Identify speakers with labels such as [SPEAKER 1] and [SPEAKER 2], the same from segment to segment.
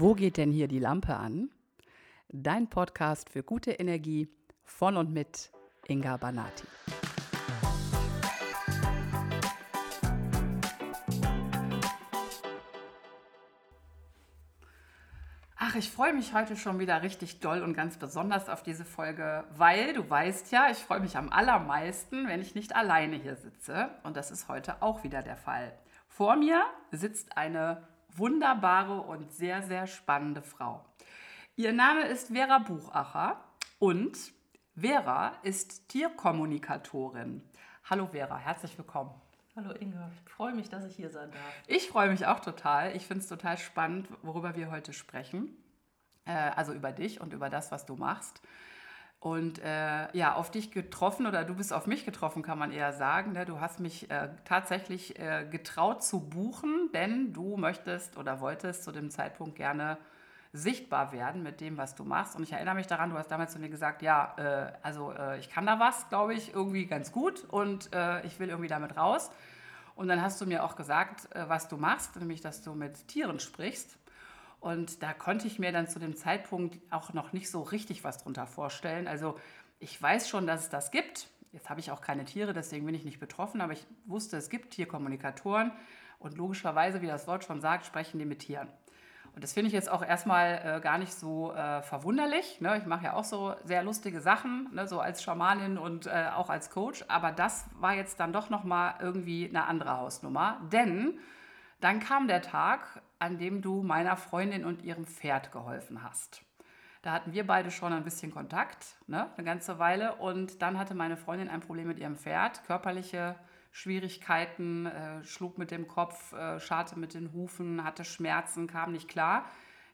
[SPEAKER 1] Wo geht denn hier die Lampe an? Dein Podcast für gute Energie von und mit Inga Banati. Ach, ich freue mich heute schon wieder richtig doll und ganz besonders auf diese Folge, weil du weißt ja, ich freue mich am allermeisten, wenn ich nicht alleine hier sitze. Und das ist heute auch wieder der Fall. Vor mir sitzt eine wunderbare und sehr, sehr spannende Frau. Ihr Name ist Vera Buchacher und Vera ist Tierkommunikatorin. Hallo Vera, herzlich willkommen.
[SPEAKER 2] Hallo Inga, ich freue mich, dass ich hier sein darf.
[SPEAKER 1] Ich freue mich auch total. Ich finde es total spannend, worüber wir heute sprechen. Äh, also über dich und über das, was du machst. Und äh, ja, auf dich getroffen oder du bist auf mich getroffen, kann man eher sagen. Ne? Du hast mich äh, tatsächlich äh, getraut zu buchen, denn du möchtest oder wolltest zu dem Zeitpunkt gerne sichtbar werden mit dem, was du machst. Und ich erinnere mich daran, du hast damals zu mir gesagt, ja, äh, also äh, ich kann da was, glaube ich, irgendwie ganz gut und äh, ich will irgendwie damit raus. Und dann hast du mir auch gesagt, was du machst, nämlich dass du mit Tieren sprichst. Und da konnte ich mir dann zu dem Zeitpunkt auch noch nicht so richtig was drunter vorstellen. Also ich weiß schon, dass es das gibt. Jetzt habe ich auch keine Tiere, deswegen bin ich nicht betroffen, aber ich wusste, es gibt Tierkommunikatoren und logischerweise, wie das Wort schon sagt, sprechen die mit Tieren. Und das finde ich jetzt auch erstmal äh, gar nicht so äh, verwunderlich. Ne? Ich mache ja auch so sehr lustige Sachen, ne? so als Schamanin und äh, auch als Coach. Aber das war jetzt dann doch nochmal irgendwie eine andere Hausnummer. Denn dann kam der Tag, an dem du meiner Freundin und ihrem Pferd geholfen hast. Da hatten wir beide schon ein bisschen Kontakt, ne, eine ganze Weile. Und dann hatte meine Freundin ein Problem mit ihrem Pferd, körperliche Schwierigkeiten, äh, schlug mit dem Kopf, äh, scharte mit den Hufen, hatte Schmerzen, kam nicht klar.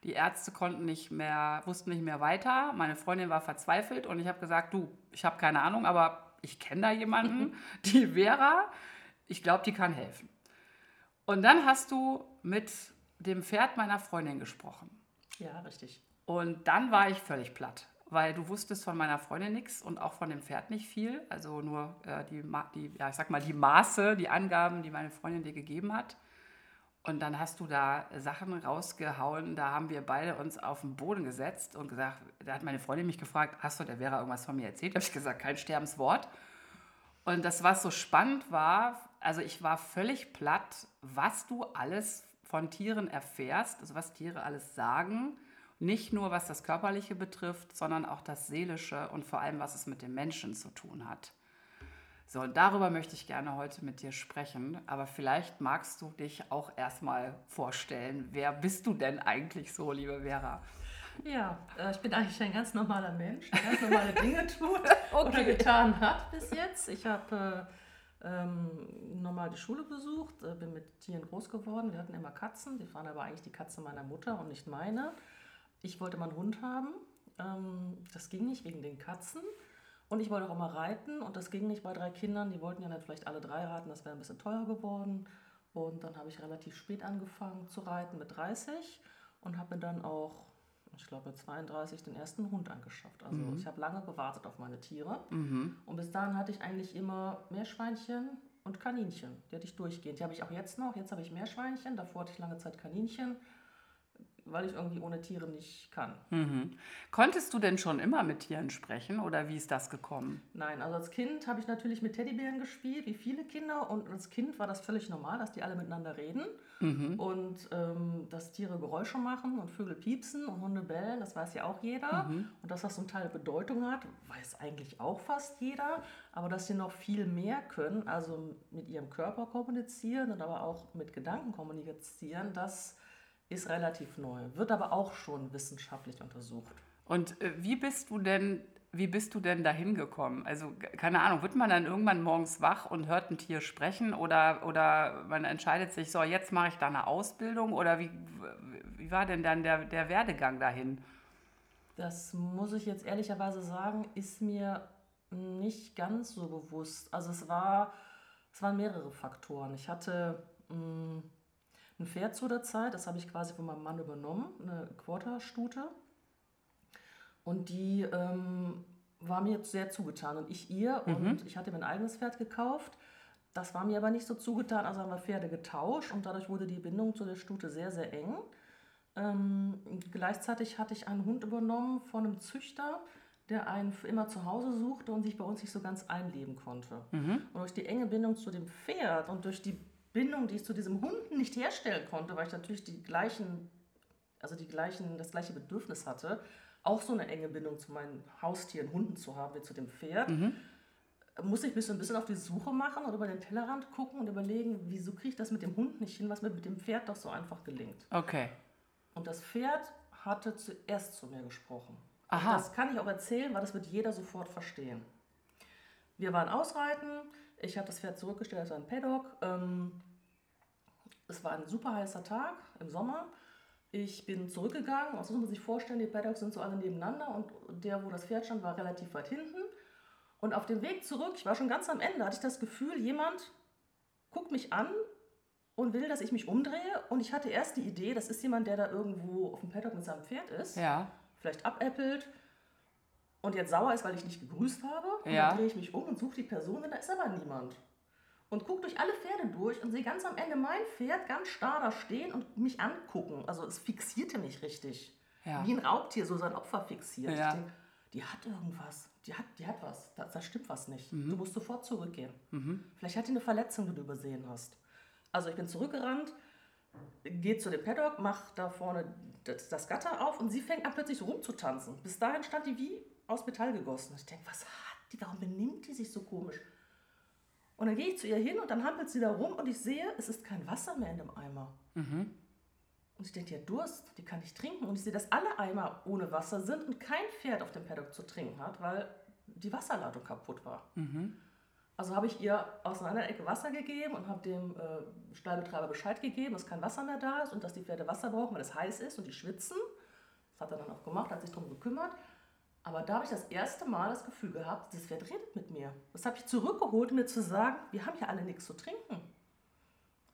[SPEAKER 1] Die Ärzte konnten nicht mehr, wussten nicht mehr weiter. Meine Freundin war verzweifelt und ich habe gesagt, du, ich habe keine Ahnung, aber ich kenne da jemanden, die Vera, ich glaube, die kann helfen. Und dann hast du mit dem Pferd meiner Freundin gesprochen.
[SPEAKER 2] Ja, richtig.
[SPEAKER 1] Und dann war ich völlig platt, weil du wusstest von meiner Freundin nichts und auch von dem Pferd nicht viel. Also nur äh, die, die, ja, ich sag mal, die Maße, die Angaben, die meine Freundin dir gegeben hat. Und dann hast du da Sachen rausgehauen, da haben wir beide uns auf den Boden gesetzt und gesagt, da hat meine Freundin mich gefragt, hast du der Vera irgendwas von mir erzählt? Da habe ich gesagt, kein Sterbenswort. Und das, was so spannend war, also ich war völlig platt, was du alles von Tieren erfährst, also was Tiere alles sagen, nicht nur was das Körperliche betrifft, sondern auch das Seelische und vor allem, was es mit dem Menschen zu tun hat. So, und darüber möchte ich gerne heute mit dir sprechen. Aber vielleicht magst du dich auch erstmal vorstellen. Wer bist du denn eigentlich so, liebe Vera?
[SPEAKER 2] Ja, äh, ich bin eigentlich ein ganz normaler Mensch, der ganz normale Dinge tut okay. oder getan hat bis jetzt. Ich habe äh, ähm, normal die Schule besucht, äh, bin mit Tieren groß geworden. Wir hatten immer Katzen, die waren aber eigentlich die Katze meiner Mutter und nicht meine. Ich wollte mal einen Hund haben. Ähm, das ging nicht wegen den Katzen. Und ich wollte auch mal reiten und das ging nicht bei drei Kindern. Die wollten ja dann vielleicht alle drei reiten, das wäre ein bisschen teuer geworden. Und dann habe ich relativ spät angefangen zu reiten mit 30 und habe mir dann auch ich glaube mit 32 den ersten Hund angeschafft. Also mhm. ich habe lange gewartet auf meine Tiere. Mhm. Und bis dahin hatte ich eigentlich immer Meerschweinchen und Kaninchen. Die hatte ich durchgehend. Die habe ich auch jetzt noch. Jetzt habe ich Meerschweinchen. Davor hatte ich lange Zeit Kaninchen weil ich irgendwie ohne Tiere nicht kann.
[SPEAKER 1] Mhm. Konntest du denn schon immer mit Tieren sprechen oder wie ist das gekommen?
[SPEAKER 2] Nein, also als Kind habe ich natürlich mit Teddybären gespielt, wie viele Kinder. Und als Kind war das völlig normal, dass die alle miteinander reden mhm. und ähm, dass Tiere Geräusche machen und Vögel piepsen und Hunde bellen. Das weiß ja auch jeder. Mhm. Und dass das zum Teil Bedeutung hat, weiß eigentlich auch fast jeder. Aber dass sie noch viel mehr können, also mit ihrem Körper kommunizieren und aber auch mit Gedanken kommunizieren, das ist relativ neu, wird aber auch schon wissenschaftlich untersucht.
[SPEAKER 1] Und äh, wie bist du denn wie bist du denn dahin gekommen? Also, keine Ahnung, wird man dann irgendwann morgens wach und hört ein Tier sprechen oder, oder man entscheidet sich, so, jetzt mache ich da eine Ausbildung oder wie, wie war denn dann der, der Werdegang dahin?
[SPEAKER 2] Das muss ich jetzt ehrlicherweise sagen, ist mir nicht ganz so bewusst. Also, es, war, es waren mehrere Faktoren. Ich hatte. Mh, hm, ein Pferd zu der Zeit, das habe ich quasi von meinem Mann übernommen, eine Quarterstute. Und die ähm, war mir sehr zugetan und ich ihr. Mhm. Und ich hatte mir ein eigenes Pferd gekauft. Das war mir aber nicht so zugetan, also haben wir Pferde getauscht und dadurch wurde die Bindung zu der Stute sehr, sehr eng. Ähm, gleichzeitig hatte ich einen Hund übernommen von einem Züchter, der einen für immer zu Hause suchte und sich bei uns nicht so ganz einleben konnte. Und durch die enge Bindung zu dem Pferd und durch die Bindung, die ich zu diesem Hund nicht herstellen konnte, weil ich natürlich die gleichen, also die gleichen, das gleiche Bedürfnis hatte, auch so eine enge Bindung zu meinen Haustieren, Hunden zu haben wie zu dem Pferd, muss ich mich so ein bisschen auf die Suche machen und über den Tellerrand gucken und überlegen, wieso kriege ich das mit dem Hund nicht hin, was mir mit dem Pferd doch so einfach gelingt.
[SPEAKER 1] Okay.
[SPEAKER 2] Und das Pferd hatte zuerst zu mir gesprochen.
[SPEAKER 1] Aha.
[SPEAKER 2] Und das kann ich auch erzählen, weil das wird jeder sofort verstehen. Wir waren ausreiten, ich habe das Pferd zurückgestellt, es war ein Paddock. Ähm, es war ein super heißer Tag im Sommer. Ich bin zurückgegangen, also muss man sich vorstellen, die Paddocks sind so alle nebeneinander und der, wo das Pferd stand, war relativ weit hinten. Und auf dem Weg zurück, ich war schon ganz am Ende, hatte ich das Gefühl, jemand guckt mich an und will, dass ich mich umdrehe. Und ich hatte erst die Idee, das ist jemand, der da irgendwo auf dem Paddock mit seinem Pferd ist,
[SPEAKER 1] Ja.
[SPEAKER 2] vielleicht abäppelt und jetzt sauer ist, weil ich nicht gegrüßt habe. Und
[SPEAKER 1] Ja.
[SPEAKER 2] dann drehe ich mich um und suche die Person und da ist aber niemand. Und gucke durch alle Pferde durch und sehe ganz am Ende mein Pferd ganz starr da stehen und mich angucken. Also es fixierte mich richtig.
[SPEAKER 1] Ja.
[SPEAKER 2] Wie ein Raubtier so sein Opfer fixiert.
[SPEAKER 1] Ja.
[SPEAKER 2] Ich denk, die hat irgendwas. Die hat, die hat was. Da, da stimmt was nicht.
[SPEAKER 1] Mhm.
[SPEAKER 2] Du musst sofort zurückgehen. Vielleicht hat die eine Verletzung, die du übersehen hast. Also ich bin zurückgerannt, gehe zu dem Paddock, mach da vorne das, das Gatter auf und sie fängt an plötzlich so rumzutanzen. Bis dahin stand die wie aus Metall gegossen. Ich denke, was hat die? Warum benimmt die sich so komisch? Und dann gehe ich zu ihr hin und dann hampelt sie da rum und ich sehe, es ist kein Wasser mehr in dem Eimer. Und ich denke, die hat Durst, die kann nicht trinken. Und ich sehe, dass alle Eimer ohne Wasser sind und kein Pferd auf dem Paddock zu trinken hat, weil die Wasserladung kaputt war. Also habe ich ihr aus einer Ecke Wasser gegeben und habe dem äh, Stallbetreiber Bescheid gegeben, dass kein Wasser mehr da ist und dass die Pferde Wasser brauchen, weil es heiß ist und die schwitzen. Das hat er dann auch gemacht, hat sich darum gekümmert. Aber da habe ich das erste Mal das Gefühl gehabt, das Pferd redet mit mir. Das habe ich zurückgeholt, um mir zu sagen, wir haben hier alle nichts zu trinken.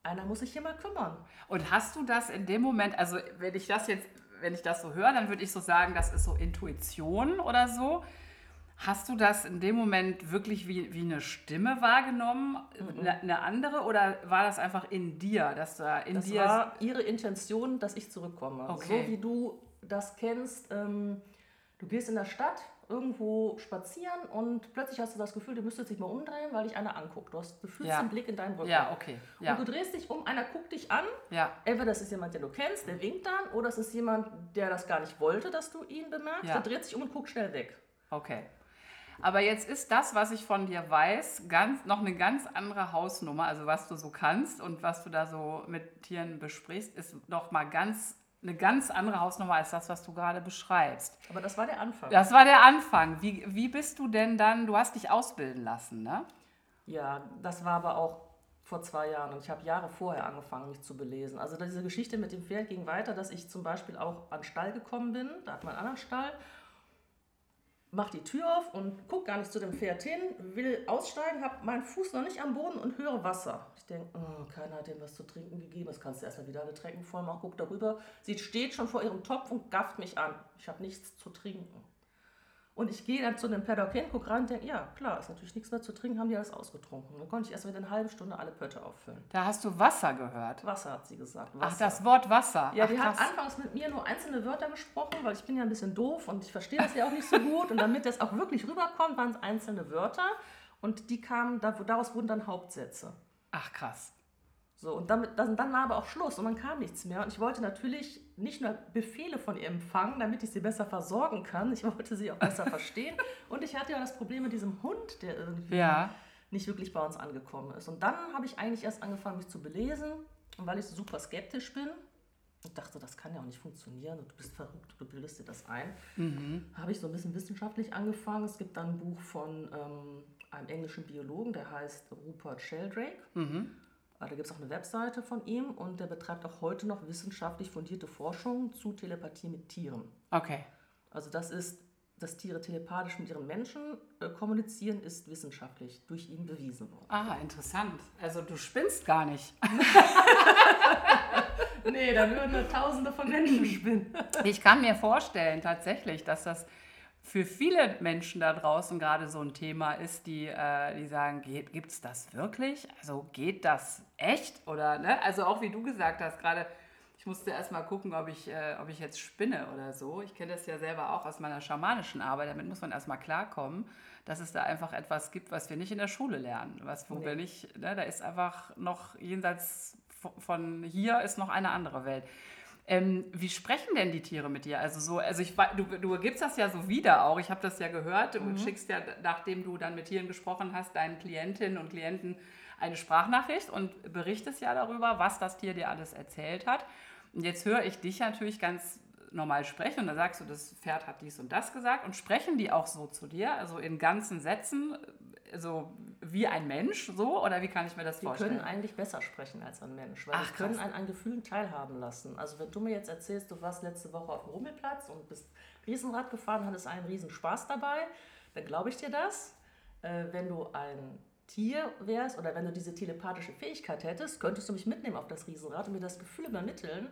[SPEAKER 2] Einer muss sich hier mal kümmern.
[SPEAKER 1] Und hast du das in dem Moment, also wenn ich das jetzt, wenn ich das so höre, dann würde ich so sagen, das ist so Intuition oder so. Hast du das in dem Moment wirklich wie, wie eine Stimme wahrgenommen, eine, eine andere, oder war das einfach in dir, dass da in
[SPEAKER 2] Das
[SPEAKER 1] dir
[SPEAKER 2] war ihre Intention, dass ich zurückkomme.
[SPEAKER 1] Okay.
[SPEAKER 2] So wie du das kennst, ähm, du gehst in der Stadt irgendwo spazieren und plötzlich hast du das Gefühl, du müsstest dich mal umdrehen, weil dich einer anguckt. Du, hast, du fühlst
[SPEAKER 1] Ja.
[SPEAKER 2] den Blick in deinen Rücken.
[SPEAKER 1] Ja, okay. Ja.
[SPEAKER 2] Und du drehst dich um, einer guckt dich an.
[SPEAKER 1] Ja.
[SPEAKER 2] Entweder das ist jemand, den du kennst, der winkt dann, oder es ist jemand, der das gar nicht wollte, dass du ihn bemerkst.
[SPEAKER 1] Ja.
[SPEAKER 2] Der dreht sich um und guckt schnell weg.
[SPEAKER 1] Okay. Aber jetzt ist das, was ich von dir weiß, ganz, noch eine ganz andere Hausnummer. Also was du so kannst und was du da so mit Tieren besprichst, ist noch mal ganz eine ganz andere Hausnummer als das, was du gerade beschreibst.
[SPEAKER 2] Aber das war der Anfang.
[SPEAKER 1] Das war der Anfang. Wie, wie bist du denn dann, du hast dich ausbilden lassen, ne?
[SPEAKER 2] Ja, das war aber auch vor zwei Jahren und ich habe Jahre vorher angefangen, mich zu belesen. Also diese Geschichte mit dem Pferd ging weiter, dass ich zum Beispiel auch an Stall gekommen bin, da hat man einen anderen Stall, mach die Tür auf und guck gar nicht zu dem Pferd hin, will aussteigen, habe meinen Fuß noch nicht am Boden und höre Wasser. Ich denke, oh, keiner hat dem was zu trinken gegeben, das kannst du erstmal wieder alle Trecken voll machen, guck darüber. Sie steht schon vor ihrem Topf und gafft mich an. Ich habe nichts zu trinken. Und ich gehe dann zu dem Paddock hin, gucke rein und denke, ja, klar, ist natürlich nichts mehr zu trinken, haben die alles ausgetrunken. Dann konnte ich erst wieder eine halbe Stunde alle Pötte auffüllen.
[SPEAKER 1] Da hast du Wasser gehört.
[SPEAKER 2] Wasser hat sie gesagt.
[SPEAKER 1] Ach,
[SPEAKER 2] Wasser.
[SPEAKER 1] das Wort Wasser.
[SPEAKER 2] Ja,
[SPEAKER 1] Ach,
[SPEAKER 2] die hat
[SPEAKER 1] krass.
[SPEAKER 2] anfangs mit mir nur einzelne Wörter gesprochen, weil ich bin ja ein bisschen doof und ich verstehe das ja auch nicht so gut. Und damit das auch wirklich rüberkommt, waren es einzelne Wörter. Und die kamen, da- daraus wurden dann Hauptsätze.
[SPEAKER 1] Ach, krass.
[SPEAKER 2] So, und damit, dann, dann war aber auch Schluss und dann kam nichts mehr. Und ich wollte natürlich nicht nur Befehle von ihr empfangen, damit ich sie besser versorgen kann. Ich wollte sie auch besser verstehen. Und ich hatte ja das Problem mit diesem Hund, der irgendwie
[SPEAKER 1] Ja.
[SPEAKER 2] nicht wirklich bei uns angekommen ist. Und dann habe ich eigentlich erst angefangen, mich zu belesen. Und weil ich super skeptisch bin und dachte, das kann ja auch nicht funktionieren und du bist verrückt, du bildest dir das ein, habe ich so ein bisschen wissenschaftlich angefangen. Es gibt dann ein Buch von ähm, einem englischen Biologen, der heißt Rupert Sheldrake. Ah, Da gibt es auch eine Webseite von ihm und der betreibt auch heute noch wissenschaftlich fundierte Forschung zu Telepathie mit Tieren.
[SPEAKER 1] Okay.
[SPEAKER 2] Also das ist, dass Tiere telepathisch mit ihren Menschen äh, kommunizieren, ist wissenschaftlich durch ihn bewiesen worden.
[SPEAKER 1] Ah, interessant. Also du spinnst gar nicht.
[SPEAKER 2] Nee, da würden Tausende von Menschen spinnen.
[SPEAKER 1] Ich kann mir vorstellen tatsächlich, dass das für viele Menschen da draußen gerade so ein Thema ist, die, äh, die sagen, gibt es das wirklich? Also geht das echt? Oder, ne? Also auch wie du gesagt hast, gerade, Ich musste erst mal gucken, ob ich, äh, ob ich jetzt spinne oder so. Ich kenne das ja selber auch aus meiner schamanischen Arbeit. Damit muss man erst mal klarkommen, dass es da einfach etwas gibt, was wir nicht in der Schule lernen. Was, wo
[SPEAKER 2] Nee.
[SPEAKER 1] wir nicht, ne, da ist einfach noch jenseits von hier ist noch eine andere Welt. Ähm, wie sprechen denn die Tiere mit dir? Also so, also ich du, du gibst das ja so wieder auch. Ich habe das ja gehört. Du schickst ja, nachdem du dann mit Tieren gesprochen hast, deinen Klientinnen und Klienten eine Sprachnachricht und berichtest ja darüber, was das Tier dir alles erzählt hat. Und jetzt höre ich dich natürlich ganz normal sprechen und dann sagst du, das Pferd hat dies und das gesagt und sprechen die auch so zu dir, also in ganzen Sätzen, so wie ein Mensch, so oder wie kann ich mir das
[SPEAKER 2] Die
[SPEAKER 1] vorstellen?
[SPEAKER 2] können eigentlich besser sprechen als ein Mensch, weil
[SPEAKER 1] Ach,
[SPEAKER 2] die können einen an Gefühlen teilhaben lassen. Also wenn du mir jetzt erzählst, du warst letzte Woche auf dem Rummelplatz und bist Riesenrad gefahren, hattest einen riesen Spaß dabei, dann glaube ich dir das. Äh, wenn du ein Tier wärst oder wenn du diese telepathische Fähigkeit hättest, könntest du mich mitnehmen auf das Riesenrad und mir das Gefühl übermitteln,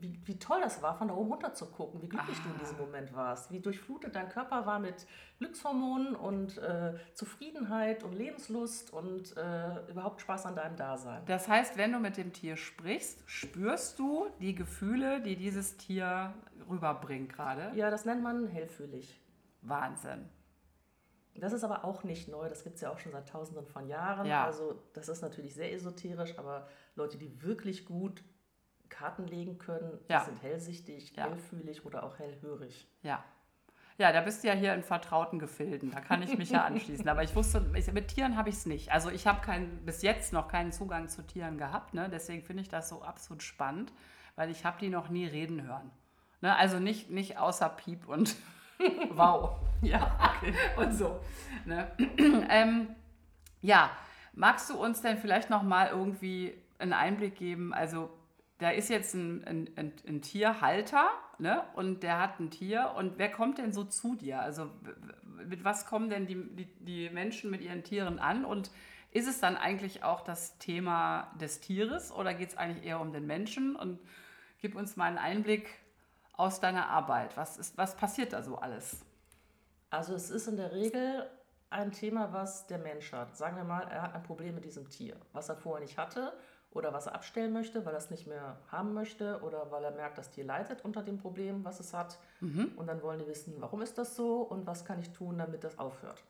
[SPEAKER 2] wie, wie toll das war, von da oben runter zu gucken, wie glücklich du in diesem Moment warst, wie durchflutet dein Körper war mit Glückshormonen und äh, Zufriedenheit und Lebenslust und äh, überhaupt Spaß an deinem Dasein.
[SPEAKER 1] Das heißt, wenn du mit dem Tier sprichst, spürst du die Gefühle, die dieses Tier rüberbringt gerade.
[SPEAKER 2] Ja, das nennt man hellfühlig.
[SPEAKER 1] Wahnsinn.
[SPEAKER 2] Das ist aber auch nicht neu, das gibt es ja auch schon seit tausenden von Jahren.
[SPEAKER 1] Ja.
[SPEAKER 2] Also das ist natürlich sehr esoterisch, aber Leute, die wirklich gut Karten legen können, die
[SPEAKER 1] Ja.
[SPEAKER 2] sind hellsichtig,
[SPEAKER 1] Ja.
[SPEAKER 2] hellfühlig oder auch hellhörig.
[SPEAKER 1] Ja. Ja, da bist du ja hier in vertrauten Gefilden. Da kann ich mich ja anschließen. Aber ich wusste, mit Tieren habe ich es nicht. Also ich habe keinen, bis jetzt noch keinen Zugang zu Tieren gehabt. Ne? Deswegen finde ich das so absolut spannend, weil ich habe die noch nie reden hören. Ne? Also nicht, nicht außer Piep und Wow.
[SPEAKER 2] Ja, okay.
[SPEAKER 1] und so. Ne? ähm, ja, magst du uns denn vielleicht noch mal irgendwie einen Einblick geben? Also da ist jetzt ein, ein, ein, ein Tierhalter ne? und der hat ein Tier. Und wer kommt denn so zu dir? Also mit was kommen denn die, die, die Menschen mit ihren Tieren an? Und ist es dann eigentlich auch das Thema des Tieres oder geht es eigentlich eher um den Menschen? Und gib uns mal einen Einblick aus deiner Arbeit. Was, ist, was passiert da so alles?
[SPEAKER 2] Also es ist in der Regel ein Thema, was der Mensch hat. Sagen wir mal, er hat ein Problem mit diesem Tier, was er vorher nicht hatte oder was er abstellen möchte, weil er es nicht mehr haben möchte oder weil er merkt, das Tier leidet unter dem Problem, was es hat. Und dann wollen die wissen, warum ist das so und was kann ich tun, damit das aufhört.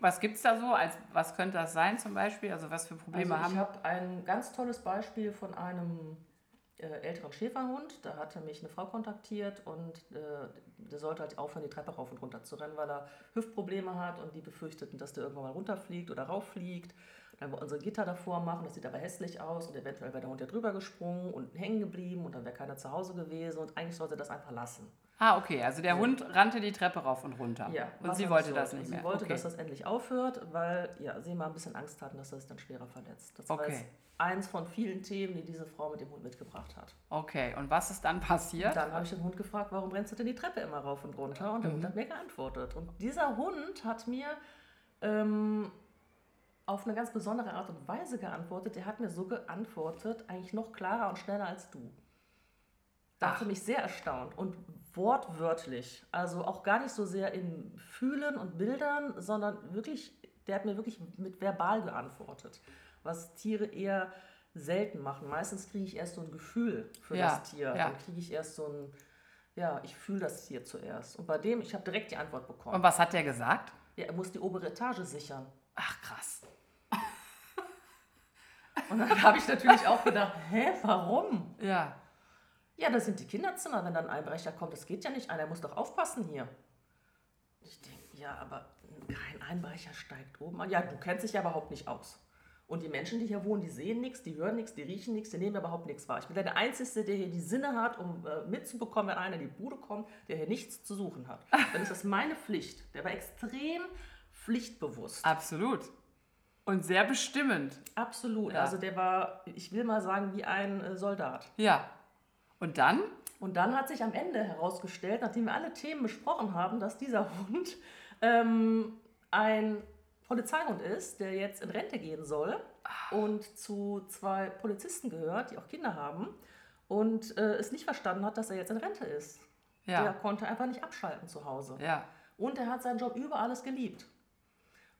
[SPEAKER 1] Was gibt es da so? Als, was könnte das sein zum Beispiel? Also was für Probleme
[SPEAKER 2] Also ich
[SPEAKER 1] haben?
[SPEAKER 2] habe ein ganz tolles Beispiel von einem äh, älteren Schäferhund. Da hatte mich eine Frau kontaktiert und äh, der sollte halt aufhören, die Treppe rauf und runter zu rennen, weil er Hüftprobleme hat und die befürchteten, dass der irgendwann mal runterfliegt oder rauffliegt. Dann wir unsere Gitter davor machen, das sieht aber hässlich aus und eventuell wäre der Hund ja drüber gesprungen und hängen geblieben und dann wäre keiner zu Hause gewesen und eigentlich sollte das einfach lassen.
[SPEAKER 1] Ah, okay. Also der Hund rannte die Treppe rauf und runter.
[SPEAKER 2] Ja,
[SPEAKER 1] und sie wollte das
[SPEAKER 2] sollte.
[SPEAKER 1] nicht
[SPEAKER 2] Sie
[SPEAKER 1] mehr.
[SPEAKER 2] wollte,
[SPEAKER 1] okay.
[SPEAKER 2] dass das endlich aufhört, weil ja, sie mal ein bisschen Angst hatten, dass er sich dann schwerer verletzt. Das war
[SPEAKER 1] Okay.
[SPEAKER 2] jetzt eins von vielen Themen, die diese Frau mit dem Hund mitgebracht hat.
[SPEAKER 1] okay. Und was ist dann passiert?
[SPEAKER 2] Dann habe ich den Hund gefragt, warum rennst du denn die Treppe immer rauf und runter? Und der
[SPEAKER 1] Mhm.
[SPEAKER 2] Hund hat mir geantwortet. Und dieser Hund hat mir ähm, auf eine ganz besondere Art und Weise geantwortet. Der hat mir so geantwortet, eigentlich noch klarer und schneller als du. Da hat mich sehr erstaunt und wortwörtlich. Also auch gar nicht so sehr in Fühlen und Bildern, sondern wirklich, der hat mir wirklich mit verbal geantwortet. Was Tiere eher selten machen. Meistens kriege ich erst so ein Gefühl für
[SPEAKER 1] Ja,
[SPEAKER 2] das Tier.
[SPEAKER 1] ja.
[SPEAKER 2] Dann kriege ich erst so ein, ja, ich fühle das Tier zuerst. Und bei dem, ich habe direkt die Antwort bekommen.
[SPEAKER 1] Und was hat der gesagt?
[SPEAKER 2] Ja, er muss die obere Etage sichern.
[SPEAKER 1] Ach, krass.
[SPEAKER 2] Und dann habe ich natürlich auch gedacht, hä, warum?
[SPEAKER 1] Ja.
[SPEAKER 2] Ja, das sind die Kinderzimmer, wenn dann ein Einbrecher kommt. Das geht ja nicht. Einer muss doch aufpassen hier. Ich denke, ja, aber kein Einbrecher steigt oben an. Ja, du kennst dich ja überhaupt nicht aus. Und die Menschen, die hier wohnen, die sehen nichts, die hören nichts, die riechen nichts, die nehmen überhaupt nichts wahr. Ich bin der Einzige, der hier die Sinne hat, um äh, mitzubekommen, wenn einer in die Bude kommt, der hier nichts zu suchen hat. Dann ist das meine Pflicht. Der war extrem pflichtbewusst.
[SPEAKER 1] Absolut. Und sehr bestimmend.
[SPEAKER 2] Absolut.
[SPEAKER 1] Ja.
[SPEAKER 2] Also der war, ich will mal sagen, wie ein äh, Soldat.
[SPEAKER 1] Ja. Und dann?
[SPEAKER 2] Und dann hat sich am Ende herausgestellt, nachdem wir alle Themen besprochen haben, dass dieser Hund ähm, ein Polizeihund ist, der jetzt in Rente gehen soll und zu zwei Polizisten gehört, die auch Kinder haben und äh, es nicht verstanden hat, dass er jetzt in Rente ist. Der
[SPEAKER 1] Ja.
[SPEAKER 2] konnte einfach nicht abschalten zu Hause.
[SPEAKER 1] Ja.
[SPEAKER 2] Und er hat seinen Job über alles geliebt.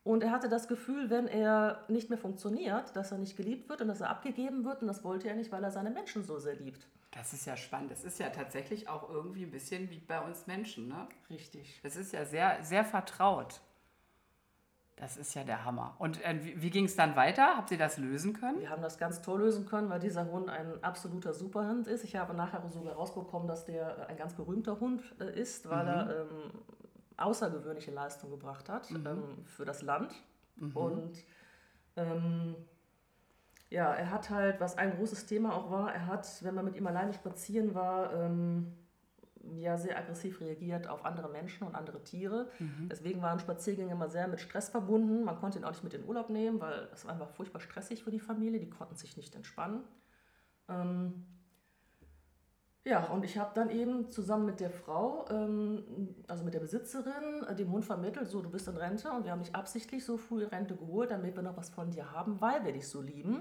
[SPEAKER 2] Und er hatte das Gefühl, wenn er nicht mehr funktioniert, dass er nicht geliebt wird und dass er abgegeben wird. Und das wollte er nicht, weil er seine Menschen so sehr liebt.
[SPEAKER 1] Das ist ja spannend. Das ist ja tatsächlich auch irgendwie ein bisschen wie bei uns Menschen, ne?
[SPEAKER 2] Richtig.
[SPEAKER 1] Das ist ja sehr, sehr vertraut. Das ist ja der Hammer. Und äh, wie, wie ging es dann weiter? Habt ihr das lösen können?
[SPEAKER 2] Wir haben das ganz toll lösen können, weil dieser Hund ein absoluter Superhund ist. Ich habe nachher sogar rausbekommen, dass der ein ganz berühmter Hund äh, ist, weil er ähm, außergewöhnliche Leistung gebracht hat ähm, für das Land. Und ähm, ja, er hat halt, was ein großes Thema auch war, er hat, wenn man mit ihm alleine spazieren war, ähm, ja, sehr aggressiv reagiert auf andere Menschen und andere Tiere. Deswegen waren Spaziergänge immer sehr mit Stress verbunden. Man konnte ihn auch nicht mit in den Urlaub nehmen, weil es war einfach furchtbar stressig für die Familie. Die konnten sich nicht entspannen. Ähm, ja, und ich habe dann eben zusammen mit der Frau, ähm, also mit der Besitzerin, äh, dem Hund vermittelt, so, du bist in Rente und wir haben dich absichtlich so früh in Rente geholt, damit wir noch was von dir haben, weil wir dich so lieben.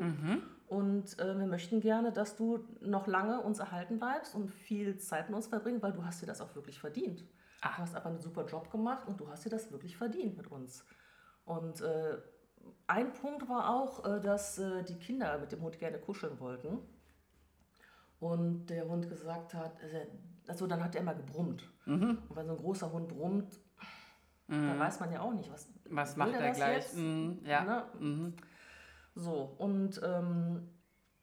[SPEAKER 2] Und äh, wir möchten gerne, dass du noch lange uns erhalten bleibst und viel Zeit mit uns verbringst, weil du hast dir das auch wirklich verdient.
[SPEAKER 1] Ah.
[SPEAKER 2] Du hast aber einen super Job gemacht und du hast dir das wirklich verdient mit uns. Und äh, ein Punkt war auch, dass die Kinder mit dem Hund gerne kuscheln wollten. Und der Hund gesagt hat, also dann hat er immer gebrummt.
[SPEAKER 1] Mhm.
[SPEAKER 2] Und wenn so ein großer Hund brummt, dann weiß man ja auch nicht, was,
[SPEAKER 1] Was macht er gleich?
[SPEAKER 2] jetzt?
[SPEAKER 1] Mhm, ja.
[SPEAKER 2] Ne?
[SPEAKER 1] Mhm.
[SPEAKER 2] So, und ähm,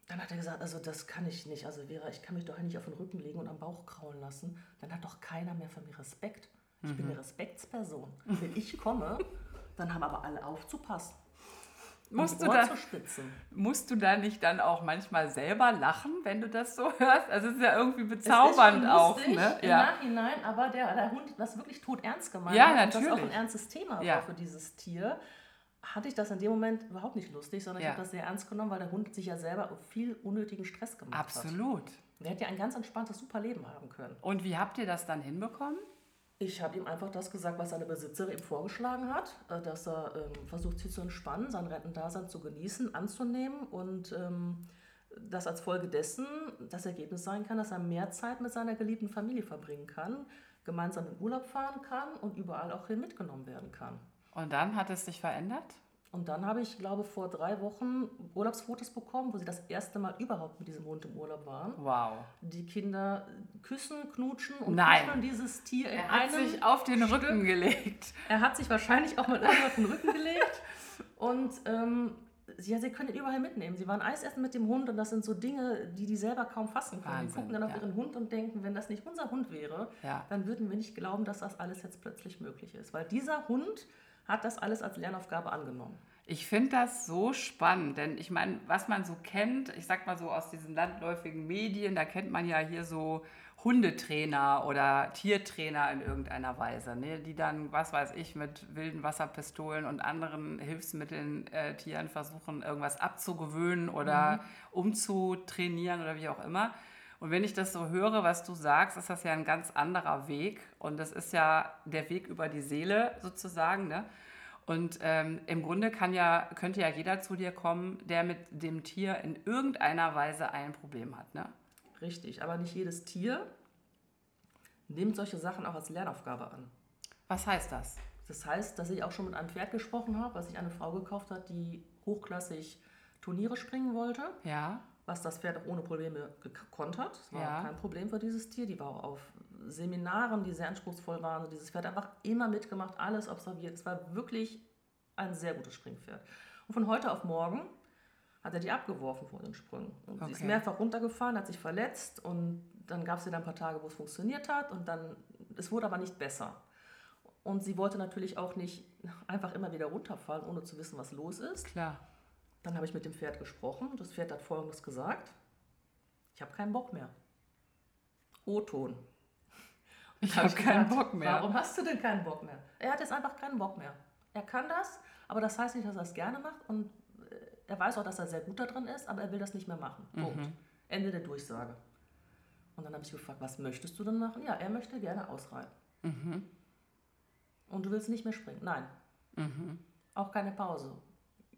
[SPEAKER 2] dann hat er gesagt, also das kann ich nicht. Also Vera, ich kann mich doch nicht auf den Rücken legen und am Bauch kraulen lassen. Dann hat doch keiner mehr von mir Respekt. Ich
[SPEAKER 1] Mhm.
[SPEAKER 2] bin eine Respektsperson. Wenn ich komme, dann haben aber alle aufzupassen.
[SPEAKER 1] Musst du da-. Musst du da nicht dann auch manchmal selber lachen, wenn du das so hörst? Also es ist ja irgendwie
[SPEAKER 2] Es
[SPEAKER 1] bezaubernd
[SPEAKER 2] schon
[SPEAKER 1] auch, ne?
[SPEAKER 2] Im
[SPEAKER 1] Ja.
[SPEAKER 2] Nachhinein, aber der, der Hund das wirklich tot ernst gemeint
[SPEAKER 1] Ja,
[SPEAKER 2] hat und das auch
[SPEAKER 1] natürlich.
[SPEAKER 2] ein ernstes Thema
[SPEAKER 1] Ja.
[SPEAKER 2] war für dieses Tier, hatte ich das in dem Moment überhaupt nicht lustig, sondern
[SPEAKER 1] Ja.
[SPEAKER 2] ich habe das sehr ernst genommen, weil der Hund sich ja selber auf viel unnötigen Stress gemacht hat.
[SPEAKER 1] Absolut.
[SPEAKER 2] Der hätte ja ein ganz entspanntes, super Leben haben können.
[SPEAKER 1] Und wie habt ihr das dann hinbekommen?
[SPEAKER 2] Ich habe ihm einfach das gesagt, was seine Besitzerin ihm vorgeschlagen hat, äh, dass er ähm, versucht, sich zu entspannen, sein Rentendasein zu genießen, anzunehmen und ähm, das als Folge dessen das Ergebnis sein kann, dass er mehr Zeit mit seiner geliebten Familie verbringen kann, gemeinsam in Urlaub fahren kann und überall auch hin mitgenommen werden kann.
[SPEAKER 1] Und dann hat es sich verändert?
[SPEAKER 2] Und dann habe ich, glaube vor drei Wochen Urlaubsfotos bekommen, wo sie das erste Mal überhaupt mit diesem Hund im Urlaub waren.
[SPEAKER 1] Wow.
[SPEAKER 2] Die Kinder küssen, knutschen und
[SPEAKER 1] Nein.
[SPEAKER 2] kuscheln dieses Tier in
[SPEAKER 1] Er hat
[SPEAKER 2] einem
[SPEAKER 1] sich auf den
[SPEAKER 2] Stück.
[SPEAKER 1] Rücken gelegt.
[SPEAKER 2] Er hat sich wahrscheinlich auch mal irgendwann auf den Rücken gelegt. Und ähm, sie, ja, sie können ihn überall mitnehmen. Sie waren Eis essen mit dem Hund und das sind so Dinge, die die selber kaum fassen können.
[SPEAKER 1] Wahnsinn,
[SPEAKER 2] die gucken dann auf
[SPEAKER 1] ja.
[SPEAKER 2] ihren Hund und denken, wenn das nicht unser Hund wäre,
[SPEAKER 1] Ja.
[SPEAKER 2] dann würden wir nicht glauben, dass das alles jetzt plötzlich möglich ist. Weil dieser Hund hat das alles als Lernaufgabe angenommen.
[SPEAKER 1] Ich finde das so spannend, denn ich meine, was man so kennt, ich sag mal so aus diesen landläufigen Medien, da kennt man ja hier so Hundetrainer oder Tiertrainer in irgendeiner Weise, ne, die dann, was weiß ich, mit wilden Wasserpistolen und anderen Hilfsmitteln äh, Tieren versuchen, irgendwas abzugewöhnen oder umzutrainieren oder wie auch immer. Und wenn ich das so höre, was du sagst, ist das ja ein ganz anderer Weg. Und das ist ja der Weg über die Seele sozusagen. Ne? Und ähm, im Grunde kann ja, könnte ja jeder zu dir kommen, der mit dem Tier in irgendeiner Weise ein Problem hat. Ne?
[SPEAKER 2] Richtig, aber nicht jedes Tier nimmt solche Sachen auch als Lernaufgabe an.
[SPEAKER 1] Was heißt das?
[SPEAKER 2] Das heißt, dass ich auch schon mit einem Pferd gesprochen habe, was sich eine Frau gekauft hat, die hochklassig Turniere springen wollte,
[SPEAKER 1] Ja,
[SPEAKER 2] was das Pferd auch ohne Probleme gekonnt hat. Das war
[SPEAKER 1] Ja.
[SPEAKER 2] kein Problem für dieses Tier. Die war auch auf Seminaren, die sehr anspruchsvoll waren. Dieses Pferd hat einfach immer mitgemacht, alles observiert. Es war wirklich ein sehr gutes Springpferd. Und von heute auf morgen hat er die abgeworfen vor den Sprüngen. Und sie ist
[SPEAKER 1] Okay.
[SPEAKER 2] mehrfach runtergefahren, hat sich verletzt und dann gab es wieder ein paar Tage, wo es funktioniert hat und dann, es wurde aber nicht besser. Und sie wollte natürlich auch nicht einfach immer wieder runterfallen, ohne zu wissen, was los ist.
[SPEAKER 1] klar.
[SPEAKER 2] Dann habe ich mit dem Pferd gesprochen. Das Pferd hat Folgendes gesagt. Ich habe keinen Bock mehr. O-Ton.
[SPEAKER 1] Ich habe
[SPEAKER 2] hab
[SPEAKER 1] keinen
[SPEAKER 2] gedacht,
[SPEAKER 1] Bock mehr.
[SPEAKER 2] Warum hast du denn keinen Bock mehr? Er hat jetzt einfach keinen Bock mehr. Er kann das, aber das heißt nicht, dass er es gerne macht. Und äh, er weiß auch, dass er sehr gut da drin ist, aber er will das nicht mehr machen. Punkt.
[SPEAKER 1] Mhm.
[SPEAKER 2] Ende der Durchsage. Und dann habe ich gefragt, was möchtest du denn machen? Ja, er möchte gerne ausreiten.
[SPEAKER 1] Mhm.
[SPEAKER 2] Und du willst nicht mehr springen? Nein.
[SPEAKER 1] Mhm.
[SPEAKER 2] Auch keine Pause.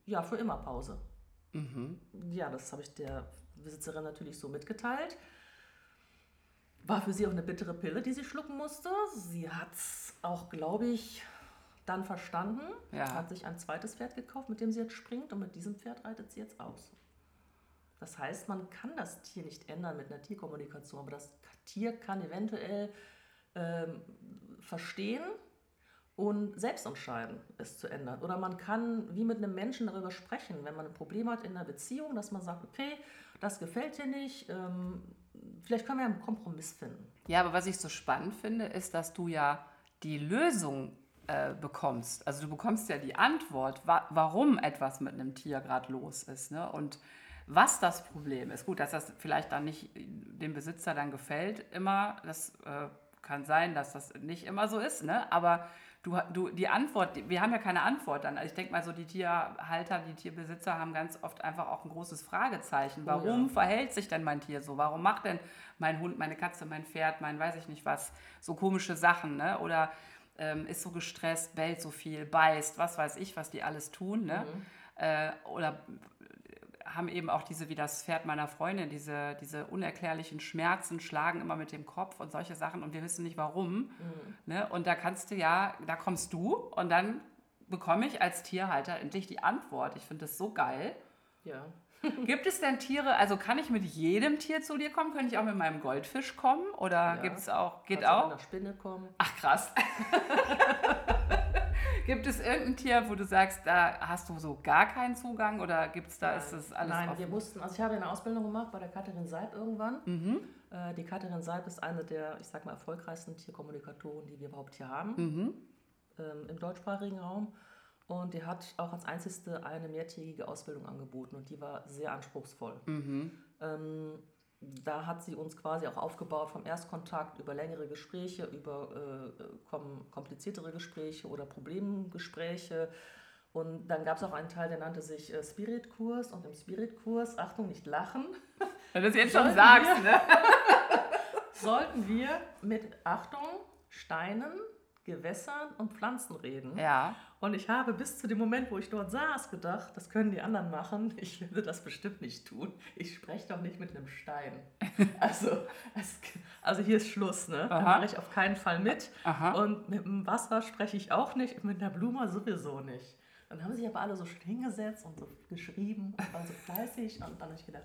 [SPEAKER 2] Ja, für immer Pause.
[SPEAKER 1] Mhm.
[SPEAKER 2] Ja, das habe ich der Besitzerin natürlich so mitgeteilt. War für sie auch eine bittere Pille, die sie schlucken musste. Sie hat es auch, glaube ich, dann verstanden.
[SPEAKER 1] Ja.
[SPEAKER 2] Hat sich ein zweites Pferd gekauft, mit dem sie jetzt springt. Und mit diesem Pferd reitet sie jetzt aus. Das heißt, man kann das Tier nicht ändern mit einer Tierkommunikation, aber das Tier kann eventuell ähm, verstehen und selbst entscheiden, es zu ändern. Oder man kann wie mit einem Menschen darüber sprechen, wenn man ein Problem hat in einer Beziehung, dass man sagt, okay, das gefällt dir nicht, ähm, vielleicht können wir einen Kompromiss finden.
[SPEAKER 1] Ja, aber was ich so spannend finde, ist, dass du ja die Lösung äh, bekommst. Also du bekommst ja die Antwort, wa warum etwas mit einem Tier gerade los ist. Ne? Und was das Problem ist. Gut, dass das vielleicht dann nicht dem Besitzer dann gefällt immer, das äh, kann sein, dass das nicht immer so ist, ne? aber du, du, die Antwort, wir haben ja keine Antwort dann. Also ich denke mal so, die Tierhalter, die Tierbesitzer haben ganz oft einfach auch ein großes Fragezeichen. Warum oh ja. verhält sich denn mein Tier so? Warum macht denn mein Hund, meine Katze, mein Pferd, mein weiß ich nicht was, so komische Sachen, ne? Oder ähm, ist so gestresst, bellt so viel, beißt, was weiß ich, was die alles tun, ne? Mhm. Äh, oder haben eben auch diese, wie das Pferd meiner Freundin, diese, diese unerklärlichen Schmerzen, schlagen immer mit dem Kopf und solche Sachen und wir wissen nicht warum. Mhm. Ne? Und da kannst du ja, da kommst du und dann bekomme ich als Tierhalter endlich die Antwort. Ich finde das so geil.
[SPEAKER 2] Ja.
[SPEAKER 1] gibt es denn Tiere, also kann ich mit jedem Tier zu dir kommen? Könnte ich auch mit meinem Goldfisch kommen? Oder ja. gibt es auch, geht
[SPEAKER 2] Kannst
[SPEAKER 1] auch?
[SPEAKER 2] Mit einer Spinne kommen.
[SPEAKER 1] Ach krass. Gibt es irgendein Tier, wo du sagst, da hast du so gar keinen Zugang oder gibt es da,
[SPEAKER 2] Nein.
[SPEAKER 1] ist das alles
[SPEAKER 2] Nein,
[SPEAKER 1] offen?
[SPEAKER 2] wir mussten, also ich habe eine Ausbildung gemacht bei der Katharin Seib irgendwann. Mhm. Äh, die Katharin Seib ist eine der, ich sag mal, erfolgreichsten Tierkommunikatoren, die wir überhaupt hier haben, mhm. ähm, im deutschsprachigen Raum. Und die hat auch als einzigste eine mehrtägige Ausbildung angeboten und die war sehr anspruchsvoll. Mhm. Ähm, da hat sie uns quasi auch aufgebaut vom Erstkontakt über längere Gespräche, über äh, kom kompliziertere Gespräche oder Problemgespräche. Und dann gab es auch einen Teil, der nannte sich äh, Spirit-Kurs. Und im Spirit-Kurs, Achtung, nicht lachen.
[SPEAKER 1] Wenn du es jetzt schon sagst,
[SPEAKER 2] wir, ne? sollten wir mit Achtung Steinen, Gewässern und Pflanzen reden.
[SPEAKER 1] Ja.
[SPEAKER 2] Und ich habe bis zu dem Moment, wo ich dort saß, gedacht, das können die anderen machen. Ich werde das bestimmt nicht tun. Ich spreche doch nicht mit einem Stein. Also, es, also hier ist Schluss, ne? Da mache ich auf keinen Fall mit. Aha. Und mit dem Wasser spreche ich auch nicht, mit der Blume sowieso nicht. Dann haben sich aber alle so hingesetzt und so geschrieben und waren so fleißig. Und dann habe ich gedacht,